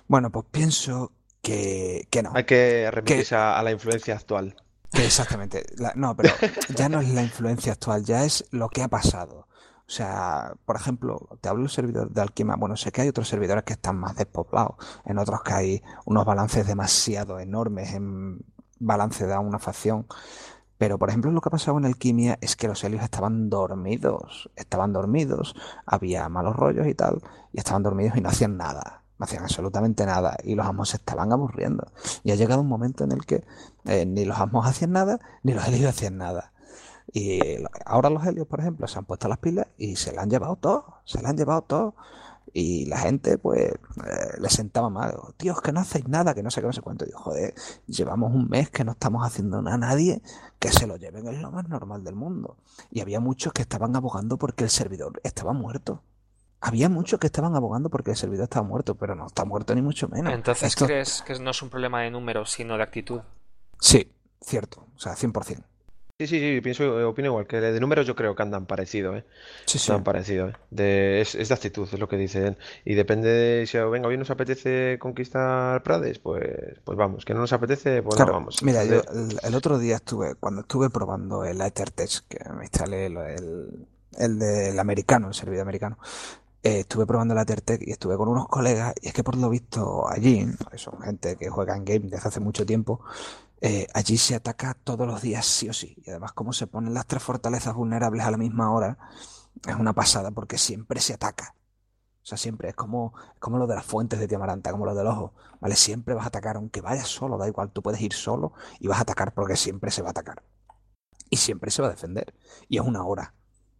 S2: Bueno, pues pienso que, que no.
S3: Hay que remitirse a, a la influencia actual.
S2: Que exactamente. La- no, pero ya no es la influencia actual, ya es lo que ha pasado. O sea, por ejemplo, te hablo del servidor de Alquima. Bueno, sé que hay otros servidores que están más despoblados, en otros que hay unos balances demasiado enormes en balance de una facción. Pero, por ejemplo, lo que ha pasado en Alquimia es que los helios estaban dormidos. Estaban dormidos, había malos rollos y tal, y estaban dormidos y no hacían nada. No hacían absolutamente nada. Y los amos se estaban aburriendo. Y ha llegado un momento en el que eh, ni los amos hacían nada, ni los helios hacían nada. Y ahora los helios, por ejemplo, se han puesto las pilas y se la han llevado todo. Se la han llevado todo. Y la gente, pues, eh, le sentaba mal. Tío, es que no hacéis nada, que no sé qué, no sé cuánto. Digo, joder, llevamos un mes que no estamos haciendo nada a nadie, que se lo lleven, es lo más normal del mundo. Y había muchos que estaban abogando porque el servidor estaba muerto. Había muchos que estaban abogando porque el servidor estaba muerto, pero no está muerto ni mucho menos.
S1: Entonces,
S2: Esto,
S1: ¿crees que no es un problema de números, sino de actitud?
S2: sí, cierto, o sea, 100%.
S3: Sí, sí, sí, pienso, eh, opino igual, que de números yo creo que andan parecido, ¿eh?
S2: Sí, sí.
S3: Andan parecido, ¿eh? De, es, es de actitud, es lo que dice él. Y depende de si, venga, hoy nos apetece conquistar Prades, pues, pues vamos. Que no nos apetece, pues no
S2: Claro,
S3: vamos.
S2: mira, yo el, el otro día estuve, cuando estuve probando el EtherTech, que me instalé el, el, el del americano, el servidor americano, eh, estuve probando el EtherTech y estuve con unos colegas, y es que por lo visto allí, son gente que juega en game desde hace mucho tiempo, eh, allí se ataca todos los días sí o sí. Y además, como se ponen las tres fortalezas vulnerables a la misma hora, es una pasada porque siempre se ataca. O sea, siempre es como, como lo de las fuentes de Tiamaranta, como lo del ojo, ¿vale? Siempre vas a atacar, aunque vayas solo, da igual, tú puedes ir solo y vas a atacar porque siempre se va a atacar. Y siempre se va a defender. Y es una hora,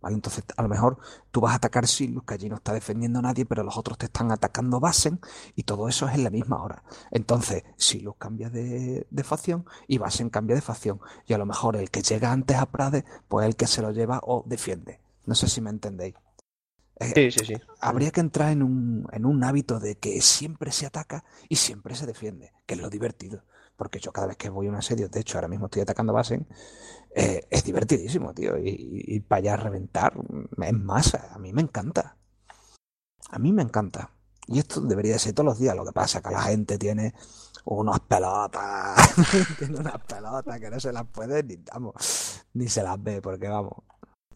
S2: ¿vale? Entonces, a lo mejor tú vas a atacar Silus, que allí no está defendiendo a nadie, pero los otros te están atacando Basen y todo eso es en la misma hora. Entonces, Silus cambia de, de facción y Basen cambia de facción. Y a lo mejor el que llega antes a Prade, pues el que se lo lleva o defiende. No sé si me entendéis. Eh,
S3: sí, sí, sí.
S2: habría que entrar en un, en un hábito de que siempre se ataca y siempre se defiende, que es lo divertido. Porque yo cada vez que voy a un asedio, de hecho ahora mismo estoy atacando Basen, eh, es divertidísimo, tío. Y, y, para allá reventar es masa. A mí me encanta. A mí me encanta. Y esto debería de ser todos los días. Lo que pasa es que la gente tiene unas pelotas. [laughs] tiene unas pelotas que no se las puede ni, vamos, ni se las ve, porque vamos.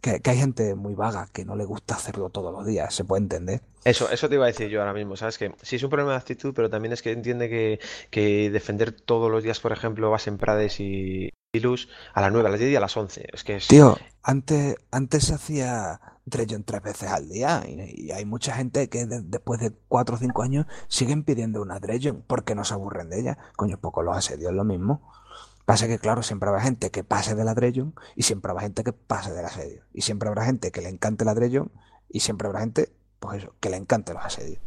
S2: Que, que hay gente muy vaga que no le gusta hacerlo todos los días, se puede entender.
S3: Eso, eso te iba a decir yo ahora mismo, ¿sabes? Que sí es un problema de actitud, pero también es que entiende que, que defender todos los días, por ejemplo, vas en Prades y, y Luz a las 9, a las 10 y a las 11. Es que es...
S2: Tío, antes, antes se hacía Drejon tres veces al día y, y hay mucha gente que de- después de cuatro o cinco años siguen pidiendo una Drejon porque no se aburren de ella. Coño, poco los asedios es lo mismo. Pasa que, claro, siempre habrá gente que pase de la Drejon y siempre habrá gente que pase del asedio. Y siempre habrá gente que le encante la Drejon y siempre habrá gente, pues eso, que le encante los asedios.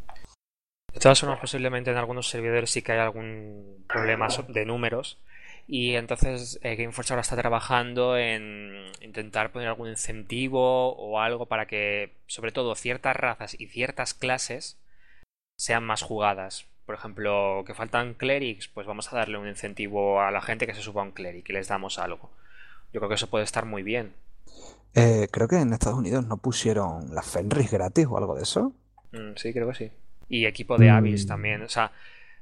S1: De todas formas, posiblemente en algunos servidores sí que hay algún problema de números. Y entonces eh, Gameforce ahora está trabajando en intentar poner algún incentivo o algo para que, sobre todo, ciertas razas y ciertas clases sean más jugadas. Por ejemplo, que faltan clerics, pues vamos a darle un incentivo a la gente que se suba a un cleric y les damos algo. Yo creo que eso puede estar muy bien.
S2: Eh, creo que en Estados Unidos no pusieron las Fenris gratis o algo de eso.
S1: Mm, sí, creo que sí. Y equipo de Abyss
S2: Mm.
S1: también. O sea,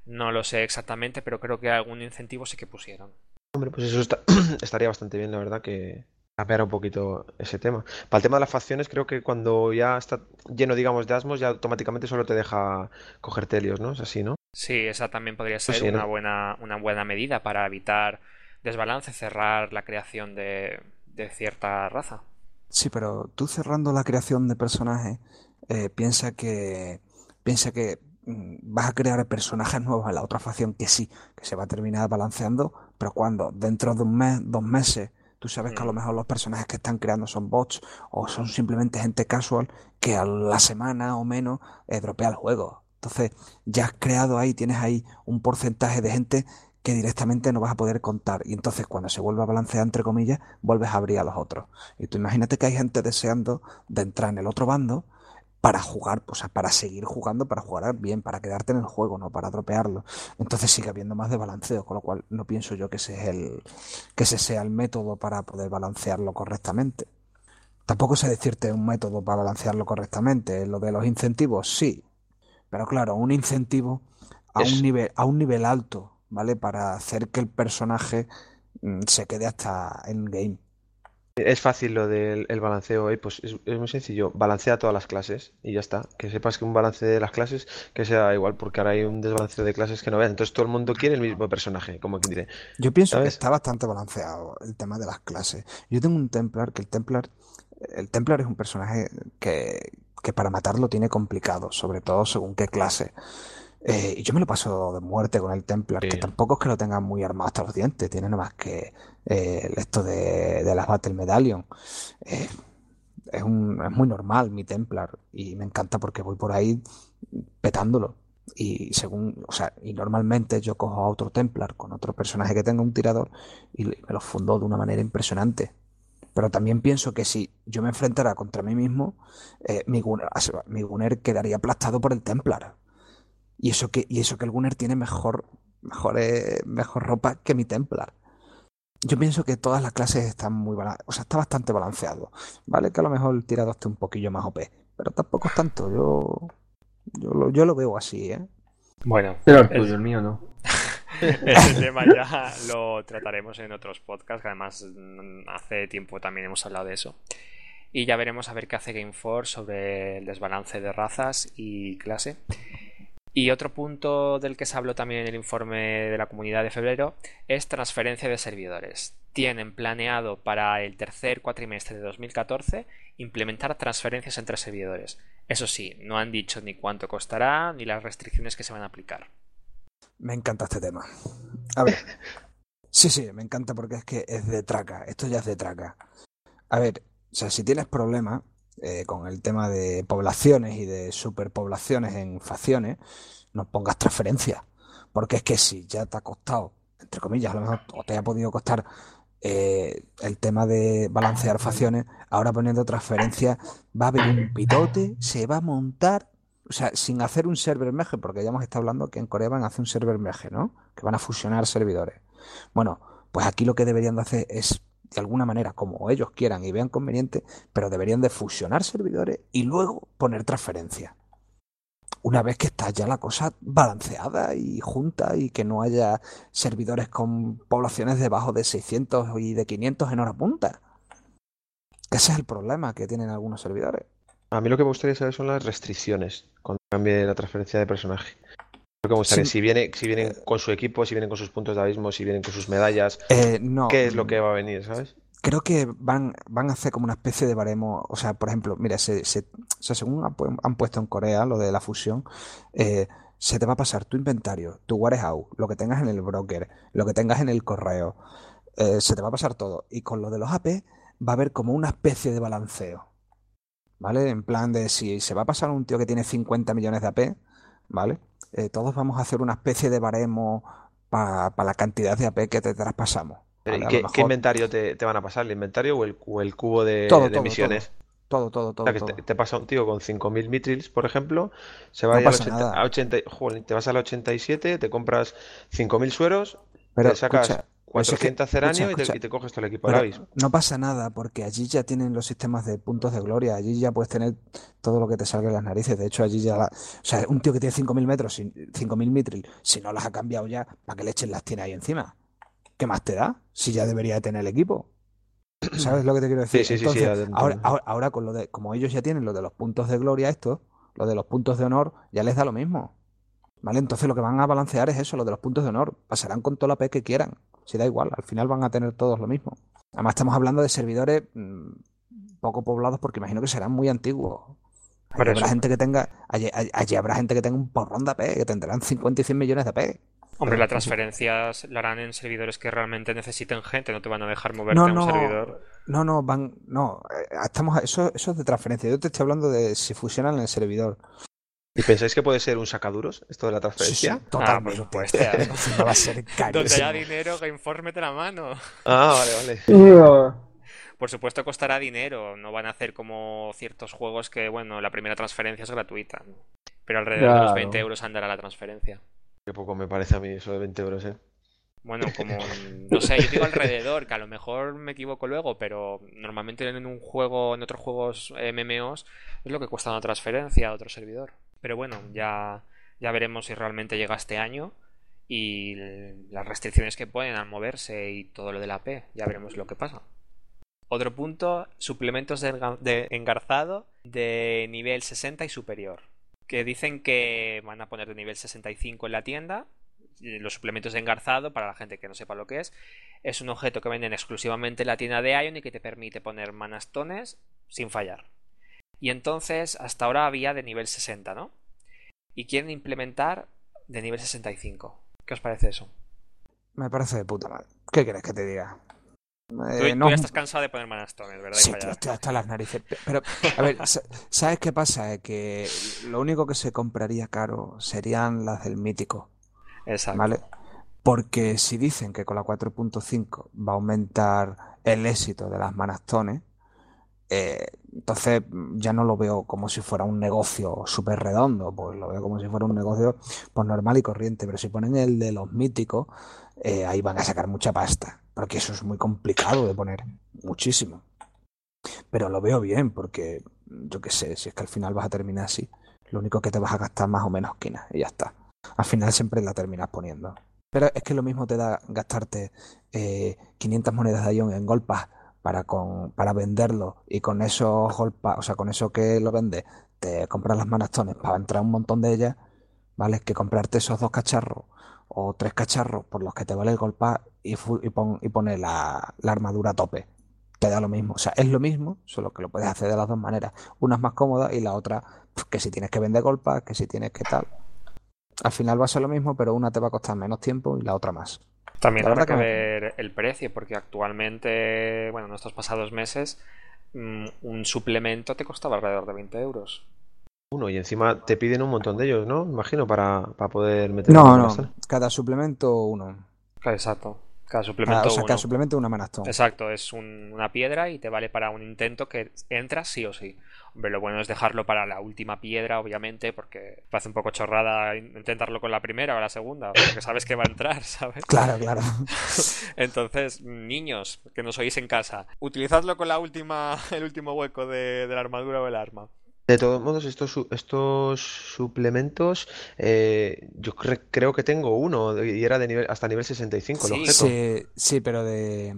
S1: no lo sé exactamente, pero creo que algún incentivo sí que pusieron.
S3: Hombre, pues eso está- [clears throat] estaría bastante bien, la verdad, que cambiara un poquito ese tema. Para el tema de las facciones, creo que cuando ya está lleno, digamos, de asmos, ya automáticamente solo te deja coger telios, ¿no? Es así, ¿no?
S1: Sí, esa también podría ser
S3: Pues sí,
S1: una
S3: ¿no?
S1: buena, una buena medida para evitar desbalance, cerrar la creación de, de cierta raza.
S2: Sí, pero tú cerrando la creación de personajes, eh, piensa que piensa que mm, vas a crear personajes nuevos en la otra facción que sí, que se va a terminar balanceando, pero cuando dentro de un mes, dos meses, Tú sabes que a lo mejor los personajes que están creando son bots o son simplemente gente casual que a la semana o menos eh, dropea el juego. Entonces, ya has creado ahí, tienes ahí un porcentaje de gente que directamente no vas a poder contar. Y entonces cuando se vuelve a balancear, entre comillas, vuelves a abrir a los otros. Y tú imagínate que hay gente deseando de entrar en el otro bando para jugar, o sea, para seguir jugando, para jugar bien, para quedarte en el juego, no para dropearlo. Entonces sigue habiendo más de balanceo, con lo cual no pienso yo que ese es el, que ese sea el método para poder balancearlo correctamente. Tampoco sé decirte un método para balancearlo correctamente. Lo de los incentivos, sí. Pero claro, un incentivo a un nivel, a un nivel alto, ¿vale? Para hacer que el personaje mm, se quede hasta en game.
S3: Es fácil lo del el balanceo, eh, pues es, es, muy sencillo. Balancea todas las clases y ya está. Que sepas que un balance de las clases que sea igual, porque ahora hay un desbalanceo de clases que no veas. Entonces todo el mundo quiere el mismo personaje, como quien dice.
S2: Yo pienso ¿sabes? que está bastante balanceado el tema de las clases. Yo tengo un Templar, que el Templar, el Templar es un personaje que, que para matarlo tiene complicado, sobre todo según qué clase. Eh, y yo me lo paso de muerte con el Templar, sí. que tampoco es que lo tenga muy armado hasta los dientes, tiene nada más que eh, esto de, las Battle Medallion. Eh, es, un, es muy normal mi Templar y me encanta porque voy por ahí petándolo. Y según, o sea, y normalmente yo cojo a otro Templar con otro personaje que tenga un tirador y me lo fundo de una manera impresionante. Pero también pienso que si yo me enfrentara contra mí mismo, eh, mi, gunner, mi Gunner quedaría aplastado por el Templar. Y eso que, y eso que el Gunner tiene mejor, mejor, mejor ropa que mi Templar. Yo pienso que todas las clases están muy o sea, está bastante balanceado. Vale que a lo mejor el tirado esté un poquillo más OP, pero tampoco es tanto. Yo, yo, lo, yo lo veo así, ¿eh?
S1: Bueno,
S4: pero el tuyo, el mío no. [laughs]
S1: Ese tema ya lo trataremos en otros podcasts, que además hace tiempo también hemos hablado de eso. Y ya veremos a ver qué hace Game4 sobre el desbalance de razas y clase. Y otro punto del que se habló también en el informe de la comunidad de febrero es transferencia de servidores. Tienen planeado para el tercer cuatrimestre de 2014 implementar transferencias entre servidores. Eso sí, no han dicho ni cuánto costará ni las restricciones que se van a aplicar.
S2: Me encanta este tema. A ver. Sí, sí, me encanta porque es que es de traca. Esto ya es de traca. A ver, o sea, si tienes problemas, eh, con el tema de poblaciones y de superpoblaciones en facciones, no pongas transferencias. Porque es que si ya te ha costado, entre comillas, a lo mejor o te ha podido costar eh, el tema de balancear facciones, ahora poniendo transferencias, va a haber un pitote, se va a montar, o sea, sin hacer un server merge, porque ya hemos estado hablando que en Corea van a hacer un server merge, ¿no? Que van a fusionar servidores. Bueno, pues aquí lo que deberían de hacer es de alguna manera, como ellos quieran y vean conveniente, pero deberían de fusionar servidores y luego poner transferencias. Una vez que está ya la cosa balanceada y junta y que no haya servidores con poblaciones debajo de 600 y de 500 en hora punta. Ese es el problema que tienen algunos servidores.
S3: A mí lo que me gustaría saber son las restricciones cuando cambie la transferencia de personaje. Lo que me gustaría, sí. si, viene, si vienen con su equipo, si vienen con sus puntos de abismo, si vienen con sus medallas,
S2: eh, no,
S3: ¿qué es lo que va a venir, sabes?
S2: Creo que van, van a hacer como una especie de baremo. O sea, por ejemplo, mira, se, se, o sea, según han puesto en Corea lo de la fusión, eh, se te va a pasar tu inventario, tu warehouse, lo que tengas en el broker, lo que tengas en el correo, eh, se te va a pasar todo. Y con lo de los AP va a haber como una especie de balanceo. ¿Vale? En plan de si se va a pasar un tío que tiene 50 millones de AP, ¿vale? Eh, todos vamos a hacer una especie de baremo para pa la cantidad de AP que te traspasamos.
S3: ¿vale? ¿Qué, mejor... ¿Qué, inventario te, te, van a pasar? ¿El inventario o el, o el cubo de,
S2: todo,
S3: de
S2: todo,
S3: misiones?
S2: Todo, todo, todo.
S3: O sea, que
S2: todo.
S3: te, te, pasa un tío con 5.000 mitrils, por ejemplo, se va
S2: no
S3: a, 80, a 80, joder, te vas al 87, te compras 5.000 sueros,
S2: Pero,
S3: te sacas
S2: escucha,
S3: 400
S2: es que,
S3: año
S2: escucha,
S3: y, te,
S2: escucha.
S3: y, te, coges todo el equipo
S2: No pasa nada, porque allí ya tienen los sistemas de puntos de gloria. Allí ya puedes tener todo lo que te salga en las narices. De hecho, allí ya. La... O sea, un tío que tiene 5.000 metros, 5.000 mitril, si no las ha cambiado ya, ¿para qué leches las tiene ahí encima? ¿Qué más te da? Si ya debería de tener el equipo. ¿Sabes lo que te quiero decir?
S3: Sí, sí,
S2: Entonces,
S3: sí, sí,
S2: ahora, ahora, ahora, con lo de. Como ellos ya tienen lo de los puntos de gloria, esto, lo de los puntos de honor, ya les da lo mismo. ¿Vale? Entonces lo que van a balancear es eso, lo de los puntos de honor. Pasarán con toda la P que quieran. Si da igual, al final van a tener todos lo mismo. Además, estamos hablando de servidores mmm, poco poblados porque imagino que serán muy antiguos. Allí habrá gente que tenga. Allí, allí, habrá gente que tenga un porrón de AP, que tendrán 50 y 100 millones de AP.
S1: Hombre, las transferencias la harán en servidores que realmente necesiten gente, no te van a dejar moverte
S2: No,
S1: a un servidor.
S2: no, no, van, no, eh, estamos, eso, eso es de transferencia. Yo te estoy hablando de si fusionan en el servidor.
S3: ¿Y pensáis que puede ser un sacaduros esto de la
S2: Sí,
S3: transferencia?
S2: sí, totalmente.
S1: por supuesto, [laughs] ya.
S2: Encima va a ser
S1: Donde
S2: carísimo.
S1: haya dinero, Gameforce mete la mano.
S3: Ah, vale, vale.
S1: Por supuesto costará dinero, no van a hacer como ciertos juegos que, bueno, la primera transferencia es gratuita. ¿no? Pero alrededor de los
S4: Claro.
S1: 20 euros andará la transferencia.
S3: Qué poco me parece a mí eso de 20 euros, ¿eh?
S1: Bueno, como, no sé, yo digo alrededor, que a lo mejor me equivoco luego, pero normalmente en un juego, en otros juegos eh, MMOs, es lo que cuesta una transferencia a otro servidor. Pero bueno, ya, ya veremos si realmente llega este año y las restricciones que ponen al moverse y todo lo de la P, ya veremos lo que pasa. Otro punto, suplementos de, enga- de engarzado de nivel 60 y superior. Que dicen que van a poner de nivel 65 en la tienda. Los suplementos de engarzado, para la gente que no sepa lo que es, es un objeto que venden exclusivamente en la tienda de Ion y que te permite poner manastones sin fallar. Y entonces, hasta ahora había de nivel 60, ¿no? Y quieren implementar de nivel 65. ¿Qué os parece eso?
S2: Me parece de puta madre. ¿Qué quieres que te diga?
S1: Tú,
S2: Eh,
S1: tú
S2: no-
S1: ya estás cansado de poner manastones, ¿verdad?
S2: Sí, tío, estoy hasta las narices. Pero, a ver, sa- ¿sabes qué pasa? Es que lo único que se compraría caro serían las del mítico,
S1: Exacto.
S2: ¿vale? Porque si dicen que con la 4.5 va a aumentar el éxito de las manastones, eh, entonces ya no lo veo como si fuera un negocio súper redondo, pues lo veo como si fuera un negocio pues normal y corriente. Pero si ponen el de los míticos, eh, ahí van a sacar mucha pasta, porque eso es muy complicado de poner, muchísimo. Pero lo veo bien, porque yo qué sé, si es que al final vas a terminar así, lo único que te vas a gastar más o menos quinas y ya está. Al final siempre la terminas poniendo. Pero es que lo mismo te da gastarte eh, 500 monedas de Ion en golpas para, con, para venderlo y con golpas, o sea, con eso que lo vendes, te compras las manastones para entrar un montón de ellas, ¿vale? Que comprarte esos dos cacharros o tres cacharros por los que te vale el golpa y, pon, y pone la, la armadura a tope. Te da lo mismo. O sea, es lo mismo, solo que lo puedes hacer de las dos maneras. Una es más cómoda y la otra, pues, que si tienes que vender golpas, que si tienes que tal. Al final va a ser lo mismo, pero una te va a costar menos tiempo y la otra más.
S1: También habrá que ver el precio, porque actualmente, bueno, en estos pasados meses, mm, un suplemento te costaba alrededor de 20 euros.
S3: Uno, y encima te piden un montón de ellos, ¿no? Imagino, para, para poder meter
S2: No, no, cada suplemento uno.
S1: Exacto. Cada
S2: Ah,
S1: suplemento
S2: o sea, cada suplemento una manastón.
S1: Exacto, es un- una piedra y te vale para un intento que entras sí o sí. Hombre, lo bueno es dejarlo para la última piedra, obviamente, porque parece un poco chorrada intentarlo con la primera o la segunda, porque sabes que va a entrar, [laughs] ¿sabes?
S2: Claro, claro. [laughs]
S1: Entonces, niños que nos oís en casa, utilizadlo con la última, [laughs] el último hueco de, de la armadura o el arma.
S3: De todos modos, estos, su- estos suplementos, eh, yo cre- creo que tengo uno y era de nivel, hasta nivel 65 el
S1: Sí.
S3: objeto.
S2: Sí, sí, pero de.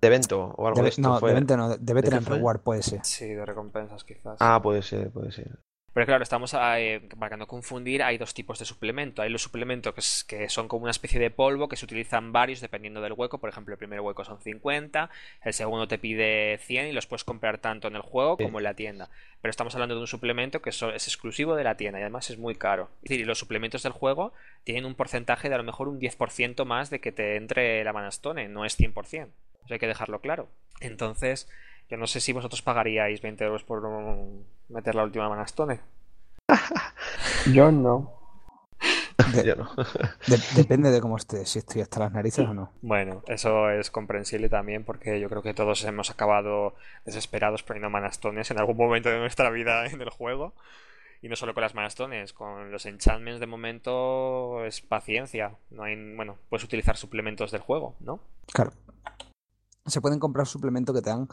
S3: De evento o algo
S2: de-
S3: de esto
S2: no,
S3: fue.
S2: de venta no, de Veteran
S3: qué fue?
S2: Reward puede ser.
S1: Sí, de recompensas quizás.
S3: Ah, puede ser, puede ser.
S1: Pero claro, estamos eh, para no confundir, hay dos tipos de suplemento. Hay los suplementos que, es- que son como una especie de polvo que se utilizan varios dependiendo del hueco. Por ejemplo, el primer hueco son 50, el segundo te pide 100 y los puedes comprar tanto en el juego como en la tienda. Pero estamos hablando de un suplemento que es exclusivo de la tienda y además es muy caro. Es decir, los suplementos del juego tienen un porcentaje de a lo mejor un 10% más de que te entre la manastone, no es 100%. Eso hay que dejarlo claro. Entonces, yo no sé si vosotros pagaríais 20 euros por um, meter la última manastone. [laughs]
S4: Yo no.
S2: De- [laughs]
S3: Yo no. [laughs]
S2: de- depende de cómo esté, si estoy hasta las narices o no.
S1: Bueno, eso es comprensible también porque yo creo que todos hemos acabado desesperados poniendo manastones en algún momento de nuestra vida en el juego. Y no solo con las manastones, con los enchantments de momento es paciencia. No hay, bueno, puedes utilizar suplementos del juego, ¿no?
S2: Claro. Se pueden comprar suplementos que te dan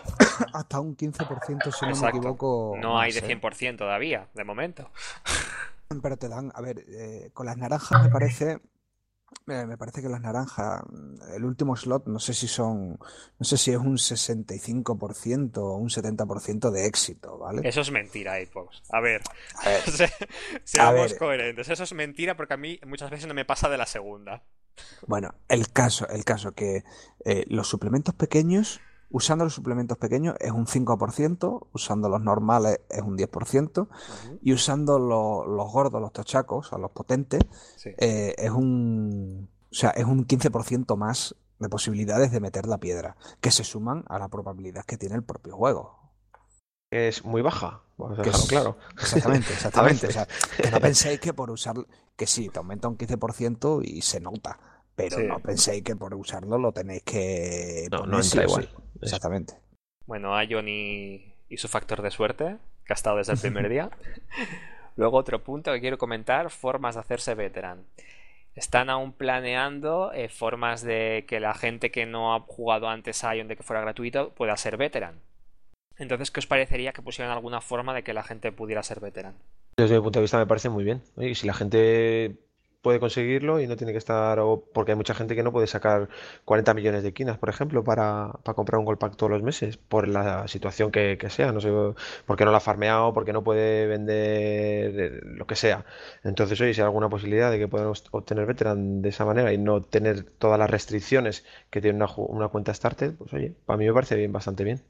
S2: [coughs] hasta un 15%, si no me equivoco.
S1: No hay de
S2: ¿eh?
S1: 100% todavía, de momento. [laughs]
S2: Pero te dan, a ver, eh, con las naranjas me parece, eh, me parece que las naranjas, el último slot, no sé si son, no sé si es un 65% o un 70% de éxito, ¿vale?
S1: Eso es mentira, Apex. A ver,
S2: A ver, [laughs]
S1: se- seamos
S2: ver.
S1: coherentes. Eso es mentira porque a mí muchas veces no me pasa de la segunda.
S2: Bueno, el caso, el caso que eh, los suplementos pequeños Usando los suplementos pequeños es un 5%, usando los normales es un 10%,
S1: Ujú.
S2: y usando lo- los gordos, los tochacos, o los potentes,
S1: Sí.
S2: eh, es un, o sea, es un 15% más de posibilidades de meter la piedra, que se suman a la probabilidad que tiene el propio juego.
S3: Es muy baja, vamos a
S2: Que
S3: dejarlo
S2: es-
S3: claro. [laughs]
S2: Exactamente, exactamente. O sea, [laughs] que no penséis que por usar, que sí, te aumenta un 15% y se nota, pero
S1: Sí.
S2: no penséis que por usarlo lo tenéis que
S3: No,
S2: poner
S3: no entra
S2: sí.
S3: igual.
S2: Exactamente.
S1: Bueno, Ion y, y su factor de suerte, que ha estado desde el primer día. [laughs] Luego otro punto que quiero comentar, formas de hacerse veteran. Están aún planeando eh, formas de que la gente que no ha jugado antes a Ion de que fuera gratuito pueda ser veteran. Entonces, ¿qué os parecería que pusieran alguna forma de que la gente pudiera ser veteran?
S3: Desde mi punto de vista me parece muy bien. Oye, si la gente puede conseguirlo y no tiene que estar, porque hay mucha gente que no puede sacar 40 millones de quinas, por ejemplo, para, comprar un Gold Pack todos los meses, por la situación que, sea, no sé, porque no la ha farmeado, porque no puede vender eh, lo que sea. Entonces, oye, si hay alguna posibilidad de que puedan obtener Veteran de esa manera y no tener todas las restricciones que tiene una, una cuenta Starter, pues oye, para mí me parece bien, bastante bien.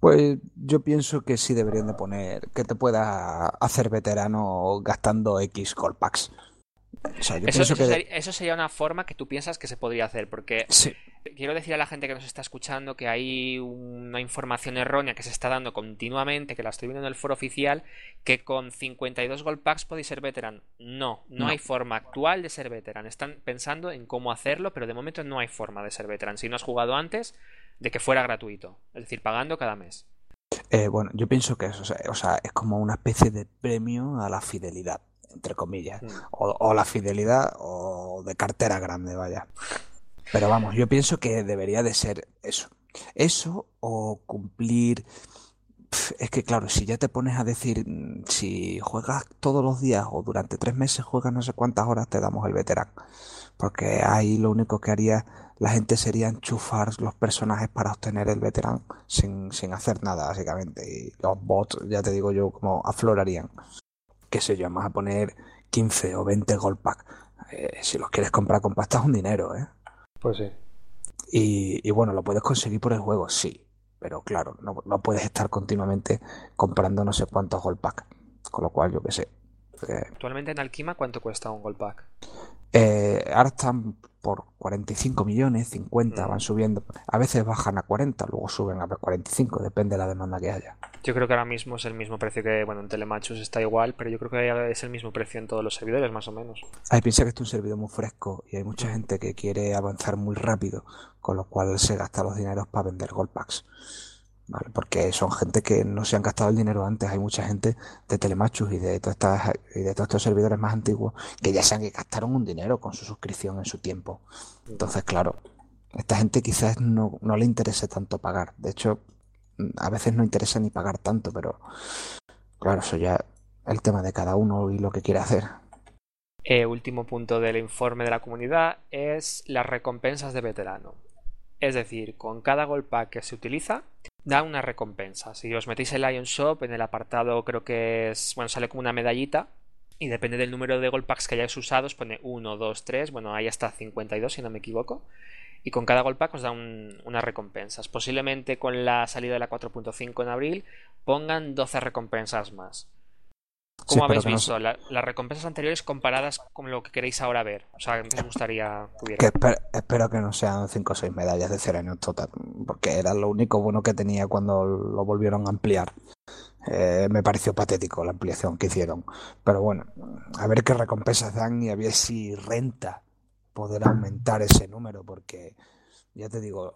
S2: Pues yo pienso que sí deberían de poner que te puedas hacer veterano gastando X gold packs. O sea, yo
S1: Eso,
S2: que...
S1: sería, eso sería una forma que tú piensas que se podría hacer, porque
S2: Sí,
S1: quiero decir a la gente que nos está escuchando que hay una información errónea que se está dando continuamente, que la estoy viendo en el foro oficial, que con 52 gold packs podéis ser veteran. No, no,
S2: No.
S1: hay forma actual de ser veteran. Están pensando en cómo hacerlo, pero de momento no hay forma de ser veteran. Si no has jugado antes, de que fuera gratuito. Es decir, pagando cada mes.
S2: Eh, bueno, yo pienso que eso, o sea, o sea, es como una especie de premio a la fidelidad, entre comillas.
S1: Mm.
S2: O, o la fidelidad o de cartera grande, vaya. Pero vamos, yo pienso que debería de ser eso. Eso o cumplir... Es que claro, si ya te pones a decir, mm, si juegas todos los días o durante tres meses juegas no sé cuántas horas, te damos el veterán. Porque ahí lo único que haría la gente sería enchufar los personajes para obtener el veterán sin, sin hacer nada, básicamente. Y los bots, ya te digo yo, como aflorarían. Qué sé yo, vamos a poner 15 o 20 gold pack. Eh, si los quieres comprar con pasta es un dinero, ¿eh?
S3: Pues sí.
S2: Y, y bueno, lo puedes conseguir por el juego, sí. Pero claro, no, no puedes estar continuamente comprando no sé cuántos gold pack. Con lo cual, yo qué sé. Eh,
S1: Actualmente en Alquima, ¿cuánto cuesta un gold pack?
S2: Eh, ahora están por 45 millones, 50,
S1: Mm.
S2: van subiendo. A veces bajan a 40, luego suben a 45, depende de la demanda que haya.
S1: Yo creo que ahora mismo es el mismo precio que, bueno, en Telemachus está igual, pero yo creo que es el mismo precio en todos los servidores, más o menos.
S2: Hay piensa que es un servidor muy fresco y hay mucha gente que quiere avanzar muy rápido, con lo cual se gasta los dineros para vender gold packs. ¿Vale? Porque son gente que no se han gastado el dinero antes. Hay mucha gente de Telemachus y de todas y de todos estos servidores más antiguos que ya se han gastaron un dinero con su suscripción en su tiempo. Entonces, claro, esta gente quizás no, no le interese tanto pagar. De hecho, a veces no interesa ni pagar tanto, pero claro, eso ya el tema de cada uno y lo que quiere hacer.
S1: Eh, último punto del informe de la comunidad es las recompensas de veterano. Es decir, con cada gold pack que se utiliza, da una recompensa. Si os metéis en Lion Shop, en el apartado creo que es, bueno, sale como una medallita y depende del número de gold packs que hayáis usado, os pone 1, 2, 3, bueno, ahí hasta 52 si no me equivoco. Y con cada gold pack os da un- unas recompensas. Posiblemente con la salida de la 4.5 en abril pongan 12 recompensas más.
S2: Sí,
S1: ¿Cómo
S2: espero
S1: habéis
S2: no
S1: visto la- las recompensas anteriores comparadas con lo que queréis ahora ver? O sea, ¿qué os gustaría que hubiera?
S2: Que esper- espero que no sean 5 o 6 medallas de Ceranium total, porque era lo único bueno que tenía cuando lo volvieron a ampliar. Eh, me pareció patético la ampliación que hicieron. Pero bueno, a ver qué recompensas dan y a ver si renta poder aumentar ese número, porque ya te digo,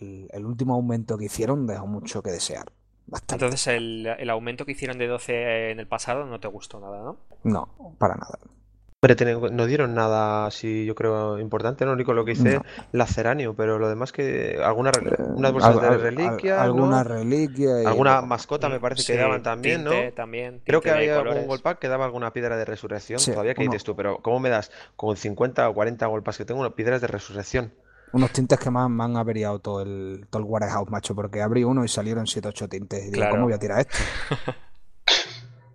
S2: el, el último aumento que hicieron dejó mucho que desear. Bastante.
S1: Entonces el, el aumento que hicieron de 12 en el pasado no te gustó nada, ¿no?
S2: No, para nada.
S3: No dieron nada así, yo creo, importante, lo único lo que hice,
S2: No.
S3: Laceranio, pero lo demás que alguna re-
S2: Eh,
S3: unas bolsas
S2: al-
S3: de reliquia,
S2: al- alguna
S3: ¿no?
S2: reliquia y
S3: Alguna mascota me parece que daban también, ¿no?
S1: tinte también,
S3: Creo que había algún
S1: colores.
S3: gold pack que daba alguna piedra de resurrección,
S2: Sí,
S3: todavía que dices tú, pero ¿cómo me das con 50 o 40 gold packs que tengo unas piedras de resurrección?
S2: Unos tintes que me, me han averiado todo el, todo el warehouse, macho, porque abrí uno y salieron 7 o 8 tintes. Y digo,
S1: Claro.
S2: ¿cómo voy a tirar esto? [laughs]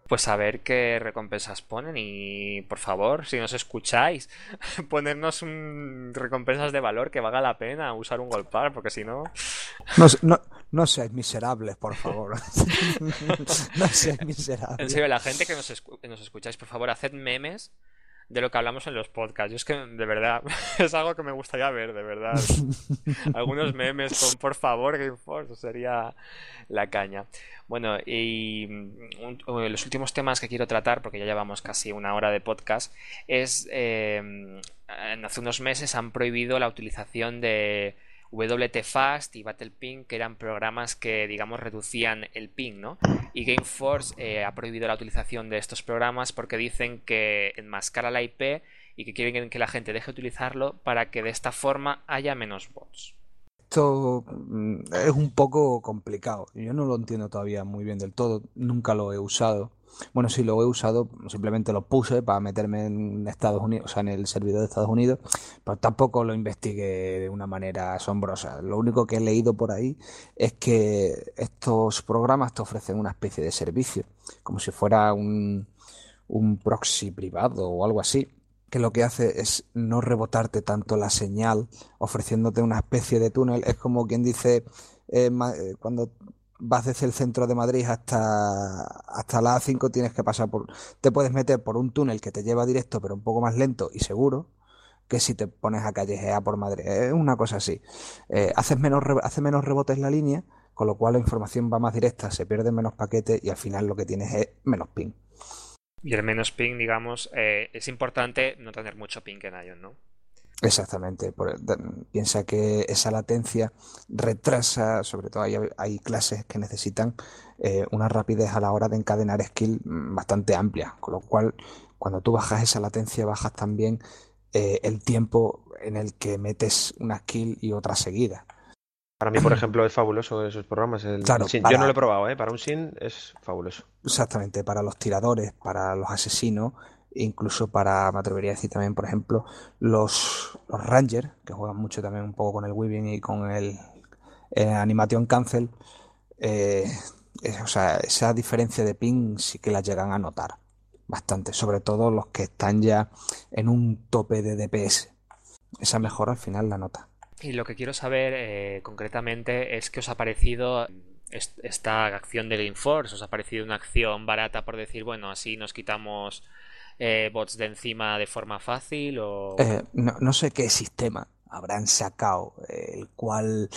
S1: Pues a ver qué recompensas ponen y por favor, si nos escucháis, [laughs] ponernos un... recompensas de valor que valga la pena usar un golpar, porque si no... [laughs]
S2: No, no, no seáis miserables, por favor. [laughs] no seáis miserables.
S1: En serio, la gente que nos, nos escucháis, por favor, haced memes de lo que hablamos en los podcasts. Yo es que, de verdad, [laughs] es algo que me gustaría ver, de verdad. [laughs] Algunos memes con, por favor, Gameforce, sería la caña. Bueno, y los últimos temas que quiero tratar, porque ya llevamos casi una hora de podcast, es, eh, hace unos meses han prohibido la utilización de WTFast y Battle Ping, que eran programas que, digamos, reducían el ping, ¿no? Y Gameforce eh, ha prohibido la utilización de estos programas porque dicen que enmascara la IP y que quieren que la gente deje de utilizarlo para que de esta forma haya menos bots.
S2: Esto mm, es un poco complicado. Yo no lo entiendo todavía muy bien del todo. Nunca lo he usado. Bueno, sí lo he usado, simplemente lo puse para meterme en Estados Unidos, o sea, en el servidor de Estados Unidos, pero tampoco lo investigué de una manera asombrosa. Lo único que he leído por ahí es que estos programas te ofrecen una especie de servicio, como si fuera un, un proxy privado o algo así, que lo que hace es no rebotarte tanto la señal, ofreciéndote una especie de túnel. Es como quien dice, eh, eh, cuando vas desde el centro de Madrid hasta, hasta la A5 tienes que pasar por... Te puedes meter por un túnel que te lleva directo pero un poco más lento y seguro que si te pones a callejear por Madrid. Es una cosa así. Eh, haces menos, hace menos rebotes la línea, con lo cual la información va más directa, se pierden menos paquetes y al final lo que tienes es menos ping.
S1: Y el menos ping, digamos, eh, es importante no tener mucho ping en Ion, ¿no?
S2: Exactamente. piensa que esa latencia retrasa, sobre todo hay, hay clases que necesitan eh, una rapidez a la hora de encadenar skill mm, bastante amplia, con lo cual cuando tú bajas esa latencia bajas también eh, el tiempo en el que metes una skill y otra seguida.
S3: Para mí, por [clears throat] ejemplo, es fabuloso esos programas. El, claro, Yo no lo he probado, ¿eh? Para un SIN es fabuloso.
S2: Exactamente, para los tiradores, para los asesinos, incluso para, me atrevería a decir también, por ejemplo, los, los Rangers, que juegan mucho también un poco con el Weaving y con el Animation Cancel, eh, o sea, esa diferencia de ping sí que la llegan a notar bastante, sobre todo los que están ya en un tope de DPS. Esa mejora al final la nota.
S1: Y lo que quiero saber eh, concretamente es qué os ha parecido esta acción de Gameforce. ¿Os ha parecido una acción barata por decir, bueno, así nos quitamos eh, bots de encima de forma fácil o...
S2: Eh, no, sé qué sistema habrán sacado el cual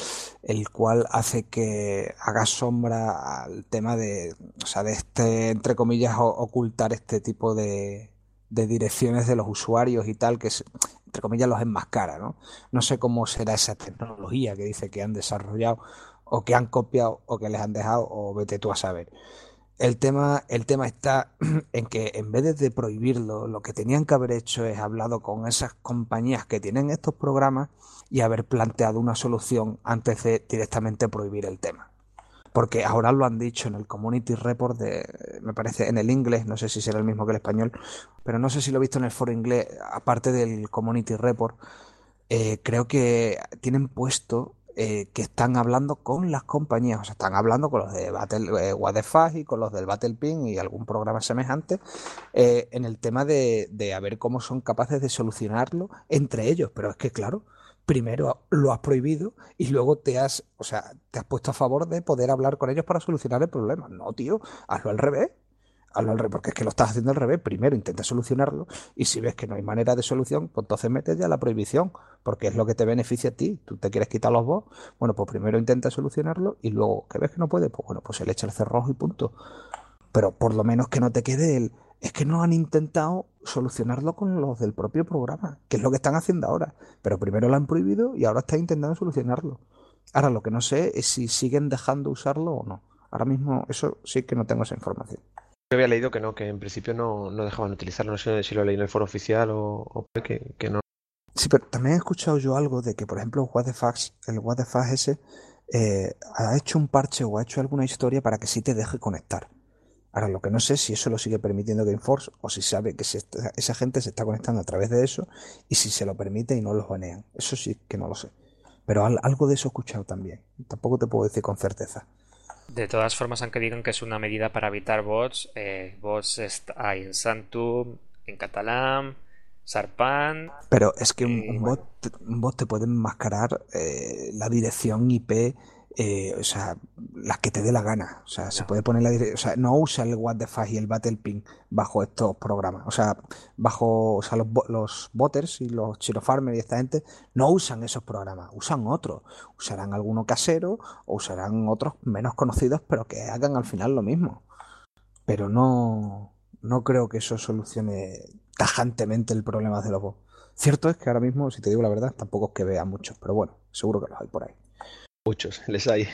S2: el cual hace que haga sombra al tema de o sea de este entre comillas ocultar este tipo de, de direcciones de los usuarios y tal que entre comillas los enmascara no no sé cómo será esa tecnología que dice que han desarrollado o que han copiado o que les han dejado o vete tú a saber el tema, el tema está [clears throat] en que en vez de prohibirlo, lo que tenían que haber hecho es hablado con esas compañías que tienen estos programas y haber planteado una solución antes de directamente prohibir el tema. Porque ahora lo han dicho en el Community Report de, me parece, en el inglés, no sé si será el mismo que el español, pero no sé si lo he visto en el foro inglés, aparte del Community Report, eh, creo que tienen puesto eh, que están hablando con las compañías, o sea, están hablando con los de Battle, eh, y con los del Battle Ping y algún programa semejante eh, en el tema de, de a ver cómo son capaces de solucionarlo entre ellos. Pero es que, claro, primero lo has prohibido y luego te has, o sea, te has puesto a favor de poder hablar con ellos para solucionar el problema. No, tío, hazlo al revés porque es que lo estás haciendo al revés. Primero intenta solucionarlo y si ves que no hay manera de solución, pues entonces metes ya la prohibición, porque es lo que te beneficia a ti. Tú te quieres quitar los bots, bueno, pues primero intenta solucionarlo y luego que ves que no puede, pues bueno, pues se le echa el cerrojo y punto. Pero por lo menos que no te quede el... Es que no han intentado solucionarlo con los del propio programa, que es lo que están haciendo ahora. Pero primero lo han prohibido y ahora están intentando solucionarlo. Ahora lo que no sé es si siguen dejando usarlo o no. Ahora mismo eso sí que no tengo esa información.
S3: Yo había leído que no, que en principio no, dejaban utilizarlo. No sé si lo leí en el foro oficial o, que, no.
S2: Sí, pero también he escuchado yo algo de que, por ejemplo, el What ese eh, ha hecho un parche o ha hecho alguna historia para que sí te deje conectar. Ahora, lo que no sé si eso lo sigue permitiendo Gameforce o si sabe que esa gente se está conectando a través de eso y si se lo permite y no los banean. Eso sí que no lo sé. Pero algo de eso he escuchado también. Tampoco te puedo decir con certeza.
S1: De todas formas, aunque digan que es una medida para evitar bots, eh, bots hay en Santum, en catalán, Sarpan.
S2: Pero es que un, un, bot, un bot, te puede enmascarar eh, la dirección IP eh, o sea, las que te dé la gana. O sea, se puede poner la O sea, no usa el What the Fuck y el Battle Ping bajo estos programas. O sea, bajo. O sea, los, los botters y los Chirofarmers y esta gente no usan esos programas, usan otros. Usarán alguno casero o usarán otros menos conocidos, pero que hagan al final lo mismo. Pero no. No creo que eso solucione tajantemente el problema de los bots. Cierto es que ahora mismo, si te digo la verdad, tampoco es que vea muchos, pero bueno, seguro que los hay por ahí.
S3: Muchos, [laughs] les hay.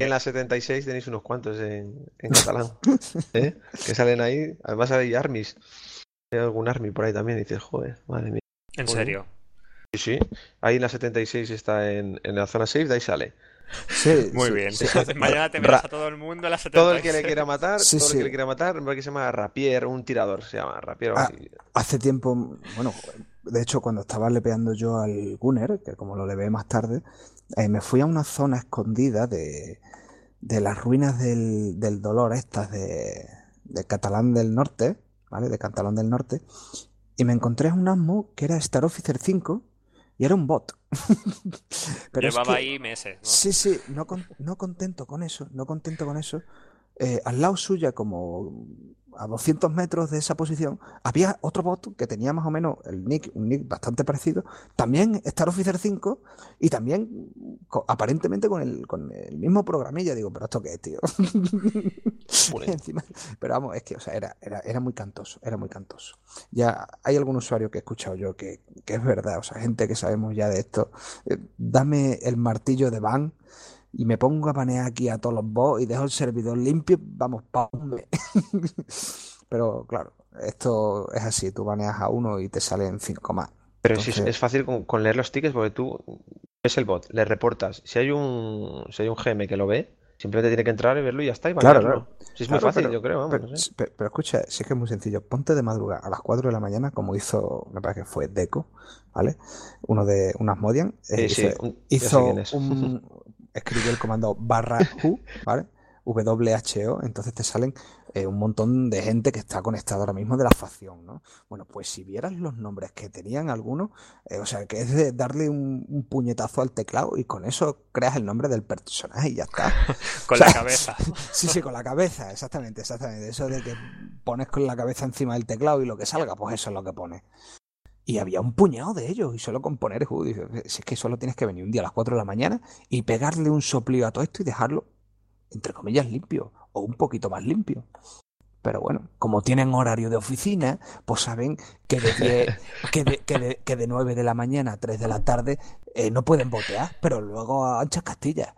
S3: en la 76 tenéis unos cuantos en, en catalán. [laughs] ¿eh? Que salen ahí. Además hay armies. Hay algún army por ahí también. Y dices, joder, madre mía.
S1: ¿En serio?
S3: Sí, sí. Ahí en la 76 está en, en la zona 6, de ahí sale.
S2: Sí,
S1: Muy
S2: sí,
S1: bien.
S2: sí. [laughs]
S1: Mañana te verás a todo el mundo en la 76.
S3: Todo el que le quiera matar,
S2: Sí,
S3: todo el que le quiera matar, que se llama Rapier, un tirador, se llama Rapier.
S2: Ah. Hace tiempo, bueno, de hecho cuando estaba lepeando yo al Gunner, que como lo levé más tarde, eh, me fui a una zona escondida de, de las ruinas del, del dolor estas de, de Catalán del Norte, ¿vale? De Catalán del Norte, y me encontré un asmo que era Star Officer 5 y era un bot. [laughs] Pero es
S1: Llevaba
S2: que-
S1: ahí meses, ¿no?
S2: Sí, sí, no, con- no contento con eso, no contento con eso. eh, al lado suya, como a 200 metros de esa posición, había otro bot que tenía más o menos el nick, un nick bastante parecido, también Star Officer 5 y también co- aparentemente con el, con el mismo programilla. Digo, pero ¿esto qué es, tío? [laughs] Encima- pero vamos, es que, o sea, era, era, era muy cantoso, era muy cantoso. Ya hay algún usuario que he escuchado yo que, que es verdad, o sea, gente que sabemos ya de esto. eh, dame el martillo de ban y me pongo a banear aquí a todos los bots y dejo el servidor limpio, vamos, pa'. [laughs] Pero claro, esto es así, tú baneas a uno y te salen cinco más.
S3: Pero es- fácil con, con leer los tickets porque tú ves el bot, le reportas. Si hay un, si hay un GM que lo ve, simplemente tiene que entrar y verlo y ya está. Y
S2: Claro,
S3: banearlo. Sí, es muy
S2: Claro,
S3: fácil,
S2: pero-
S3: yo creo. Vamos,
S2: Pero,
S3: no sé.
S2: pero- pero escucha, si es que es muy sencillo, ponte de madrugada a las 4 de la mañana, como hizo, me parece que fue Deco, ¿vale? Uno de unas Modian, eh,
S3: Sí, sí,
S2: hizo,
S3: un- sé
S2: hizo un, [laughs] escribió el comando barra who, ¿vale? WHO, entonces te salen eh, un montón de gente que está conectada ahora mismo de la facción, ¿no? Bueno, pues si vieras los nombres que tenían algunos, eh, o sea, que es de darle un, un puñetazo al teclado y con eso creas el nombre del personaje y ya está. [laughs]
S1: Con
S2: o sea,
S1: la cabeza. [laughs]
S2: Sí, sí, con la cabeza, exactamente, exactamente. Eso de que pones con la cabeza encima del teclado y lo que salga, pues eso es lo que pones. Y había un puñado de ellos, y solo con poner si es que solo tienes que venir un día a las 4 de la mañana y pegarle un soplío a todo esto y dejarlo, entre comillas, limpio, o un poquito más limpio. Pero bueno, como tienen horario de oficina, pues saben que de, 10 [laughs] que de, que de, que de 9 de la mañana a 3 de la tarde eh, no pueden botear, pero luego a anchas castillas.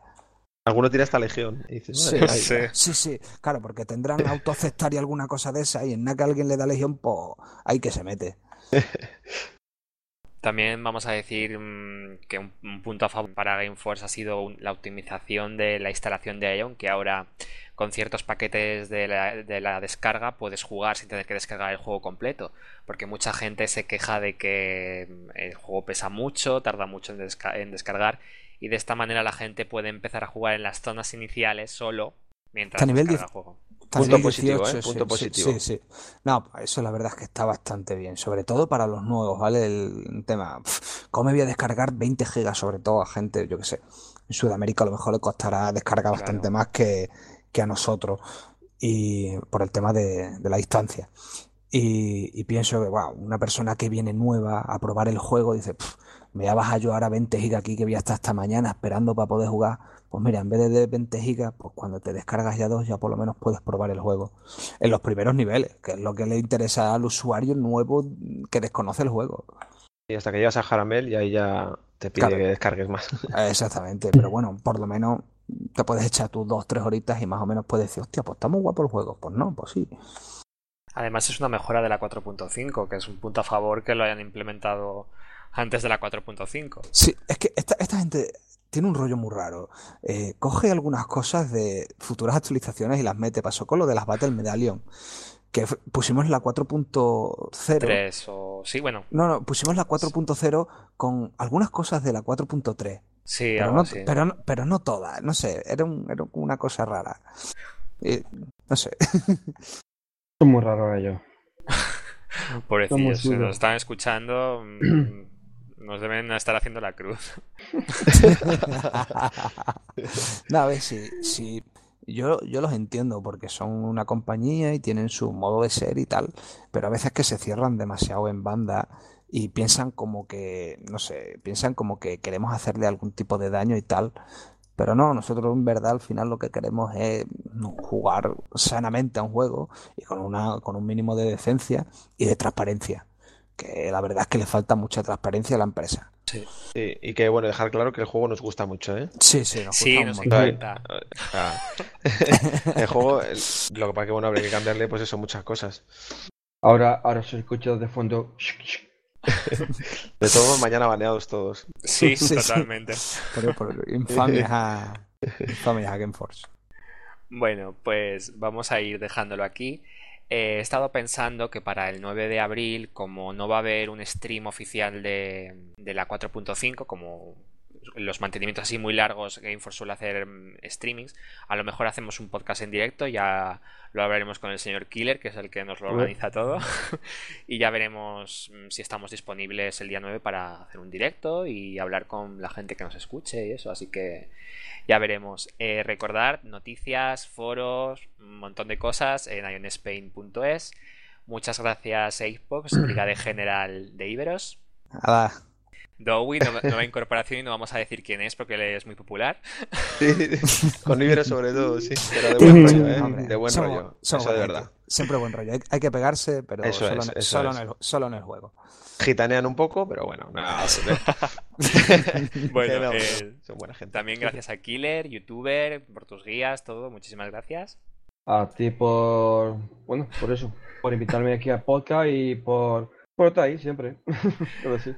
S3: Alguno tiene hasta legión. Y dices,
S2: Sí,
S1: sí.
S2: sí, sí, claro, porque tendrán autoaceptar y alguna cosa de esa, y en nada que alguien le da legión, pues ahí que se mete.
S1: También vamos a decir mm, que un, un punto a favor para Gameforce ha sido un- la optimización de la instalación de Ion, que ahora con ciertos paquetes de la, de la descarga puedes jugar sin tener que descargar el juego completo. Porque mucha gente se queja de que mm, el juego pesa mucho, tarda mucho en, desca- en descargar, y de esta manera la gente puede empezar a jugar en las zonas iniciales solo mientras
S2: A nivel
S1: el juego.
S3: Punto positivo,
S2: 18,
S3: ¿eh?
S2: sí,
S3: Punto
S2: sí,
S3: positivo.
S2: Sí, sí. No, eso la verdad es que está bastante bien, sobre todo para los nuevos, ¿vale? El tema, ¿cómo me voy a descargar 20 gigas, sobre todo a gente, yo que sé, en Sudamérica a lo mejor le costará descargar bastante
S1: Claro.
S2: más que, que a nosotros, y por el tema de, de la distancia. Y, y pienso que, wow, una persona que viene nueva a probar el juego dice, "Pf, me voy a bajar yo ahora 20 gigas aquí que voy a estar hasta mañana esperando para poder jugar. Pues mira, en vez de 20 gigas, pues cuando te descargas ya dos, ya por lo menos puedes probar el juego en los primeros niveles, que es lo que le interesa al usuario nuevo que desconoce el juego.
S3: Y hasta que llegas a Jaramel y ahí ya te pide
S2: Claro.
S3: que descargues más. [laughs]
S2: Exactamente, pero bueno, por lo menos te puedes echar tus dos, tres horitas y más o menos puedes decir, hostia, pues está muy guapo el juego. Pues no, pues sí.
S1: Además es una mejora de la 4.5, que es un punto a favor que lo hayan implementado antes de la 4.5.
S2: Sí, es que esta, esta gente tiene un rollo muy raro. Eh, coge algunas cosas de futuras actualizaciones y las mete. Pasó con lo de las Battle Medallion, que pusimos la 4.0.
S1: 3 o... Sí, bueno,
S2: No, no, pusimos la 4.0 con algunas cosas de la 4.3.
S1: Sí,
S2: Pero
S1: algo
S2: no,
S1: así.
S2: pero, no- pero no sé, era, un- era una cosa rara. Eh, no sé. [laughs]
S4: Son muy raros ellos. [laughs]
S1: Pobrecillos, si nos están escuchando, [clears throat] mm, nos deben estar haciendo la cruz. [laughs]
S2: No, a ver, si, si yo, yo los entiendo porque son una compañía y tienen su modo de ser y tal, pero a veces que se cierran demasiado en banda y piensan como que, no sé, piensan como que queremos hacerle algún tipo de daño y tal, pero no, nosotros en verdad al final lo que queremos es no, jugar sanamente a un juego y con una, con un mínimo de decencia y de transparencia, que la verdad es que le falta mucha transparencia a la empresa.
S3: Sí, y que bueno, dejar claro que el juego nos gusta mucho, ¿eh?
S2: Sí, sí, nos
S1: Sí,
S2: gusta un
S1: nos
S2: montón.
S1: encanta.
S3: O sea, [laughs] el juego, el- lo que pasa que bueno, habría que cambiarle pues eso, muchas cosas.
S4: Ahora, ahora se escucha de fondo.
S3: De todos, mañana baneados todos.
S1: Sí, [laughs]
S2: Sí, sí.
S1: totalmente.
S2: Pero por infamias a, infamias a Gameforce.
S1: Bueno, pues vamos a ir dejándolo aquí. He estado pensando que para el 9 de abril, como no va a haber un stream oficial de, de la 4.5, como los mantenimientos así muy largos, Gameforce suele hacer streamings, a lo mejor hacemos un podcast en directo, ya lo hablaremos con el señor Killer, que es el que nos lo organiza todo, [laughs] y ya veremos mm, si estamos disponibles el día 9 para hacer un directo y hablar con la gente que nos escuche y eso, así que ya veremos. Eh, recordar noticias, foros, un montón de cosas en ionspain.es. Muchas gracias a Xbox, Brigade General de Iberos.
S2: Nada,
S1: Dowie, nueva, nueva incorporación y no vamos a decir quién es porque él es muy popular.
S3: Sí, con Ibero sobre todo, sí. Pero de buen rollo, ¿eh?
S2: hombre,
S3: De buen
S2: somos-
S3: rollo.
S2: somos
S3: Eso de verdad.
S2: Siempre buen rollo. Hay, hay que pegarse, pero
S3: Eso
S2: solo,
S3: es,
S2: en, solo, el, solo en el juego.
S3: Gitanean un poco, pero bueno. no, [laughs] [laughs]
S1: Bueno,
S3: no,
S1: eh,
S3: son buena gente.
S1: también gracias a Killer, youtuber, por tus guías, todo. Muchísimas gracias.
S4: A ti por. Bueno, por eso. Por invitarme aquí al podcast y por. Por estar ahí siempre. [laughs] Pero sí.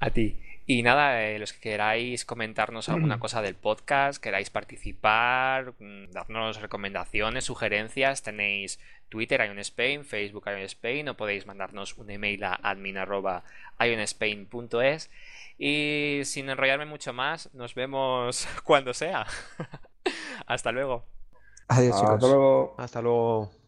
S1: A ti. Y nada, eh, los que queráis comentarnos alguna [clears throat] cosa del podcast, queráis participar, mm, darnos recomendaciones, sugerencias, tenéis Twitter, IonSpain, Facebook, IonSpain, o podéis mandarnos un email a admin.ionspain.es. Y sin enrollarme mucho más, nos vemos [laughs] cuando sea. [laughs] Hasta luego.
S2: Adiós,
S4: Hasta
S2: chicos.
S4: luego.
S3: Hasta luego.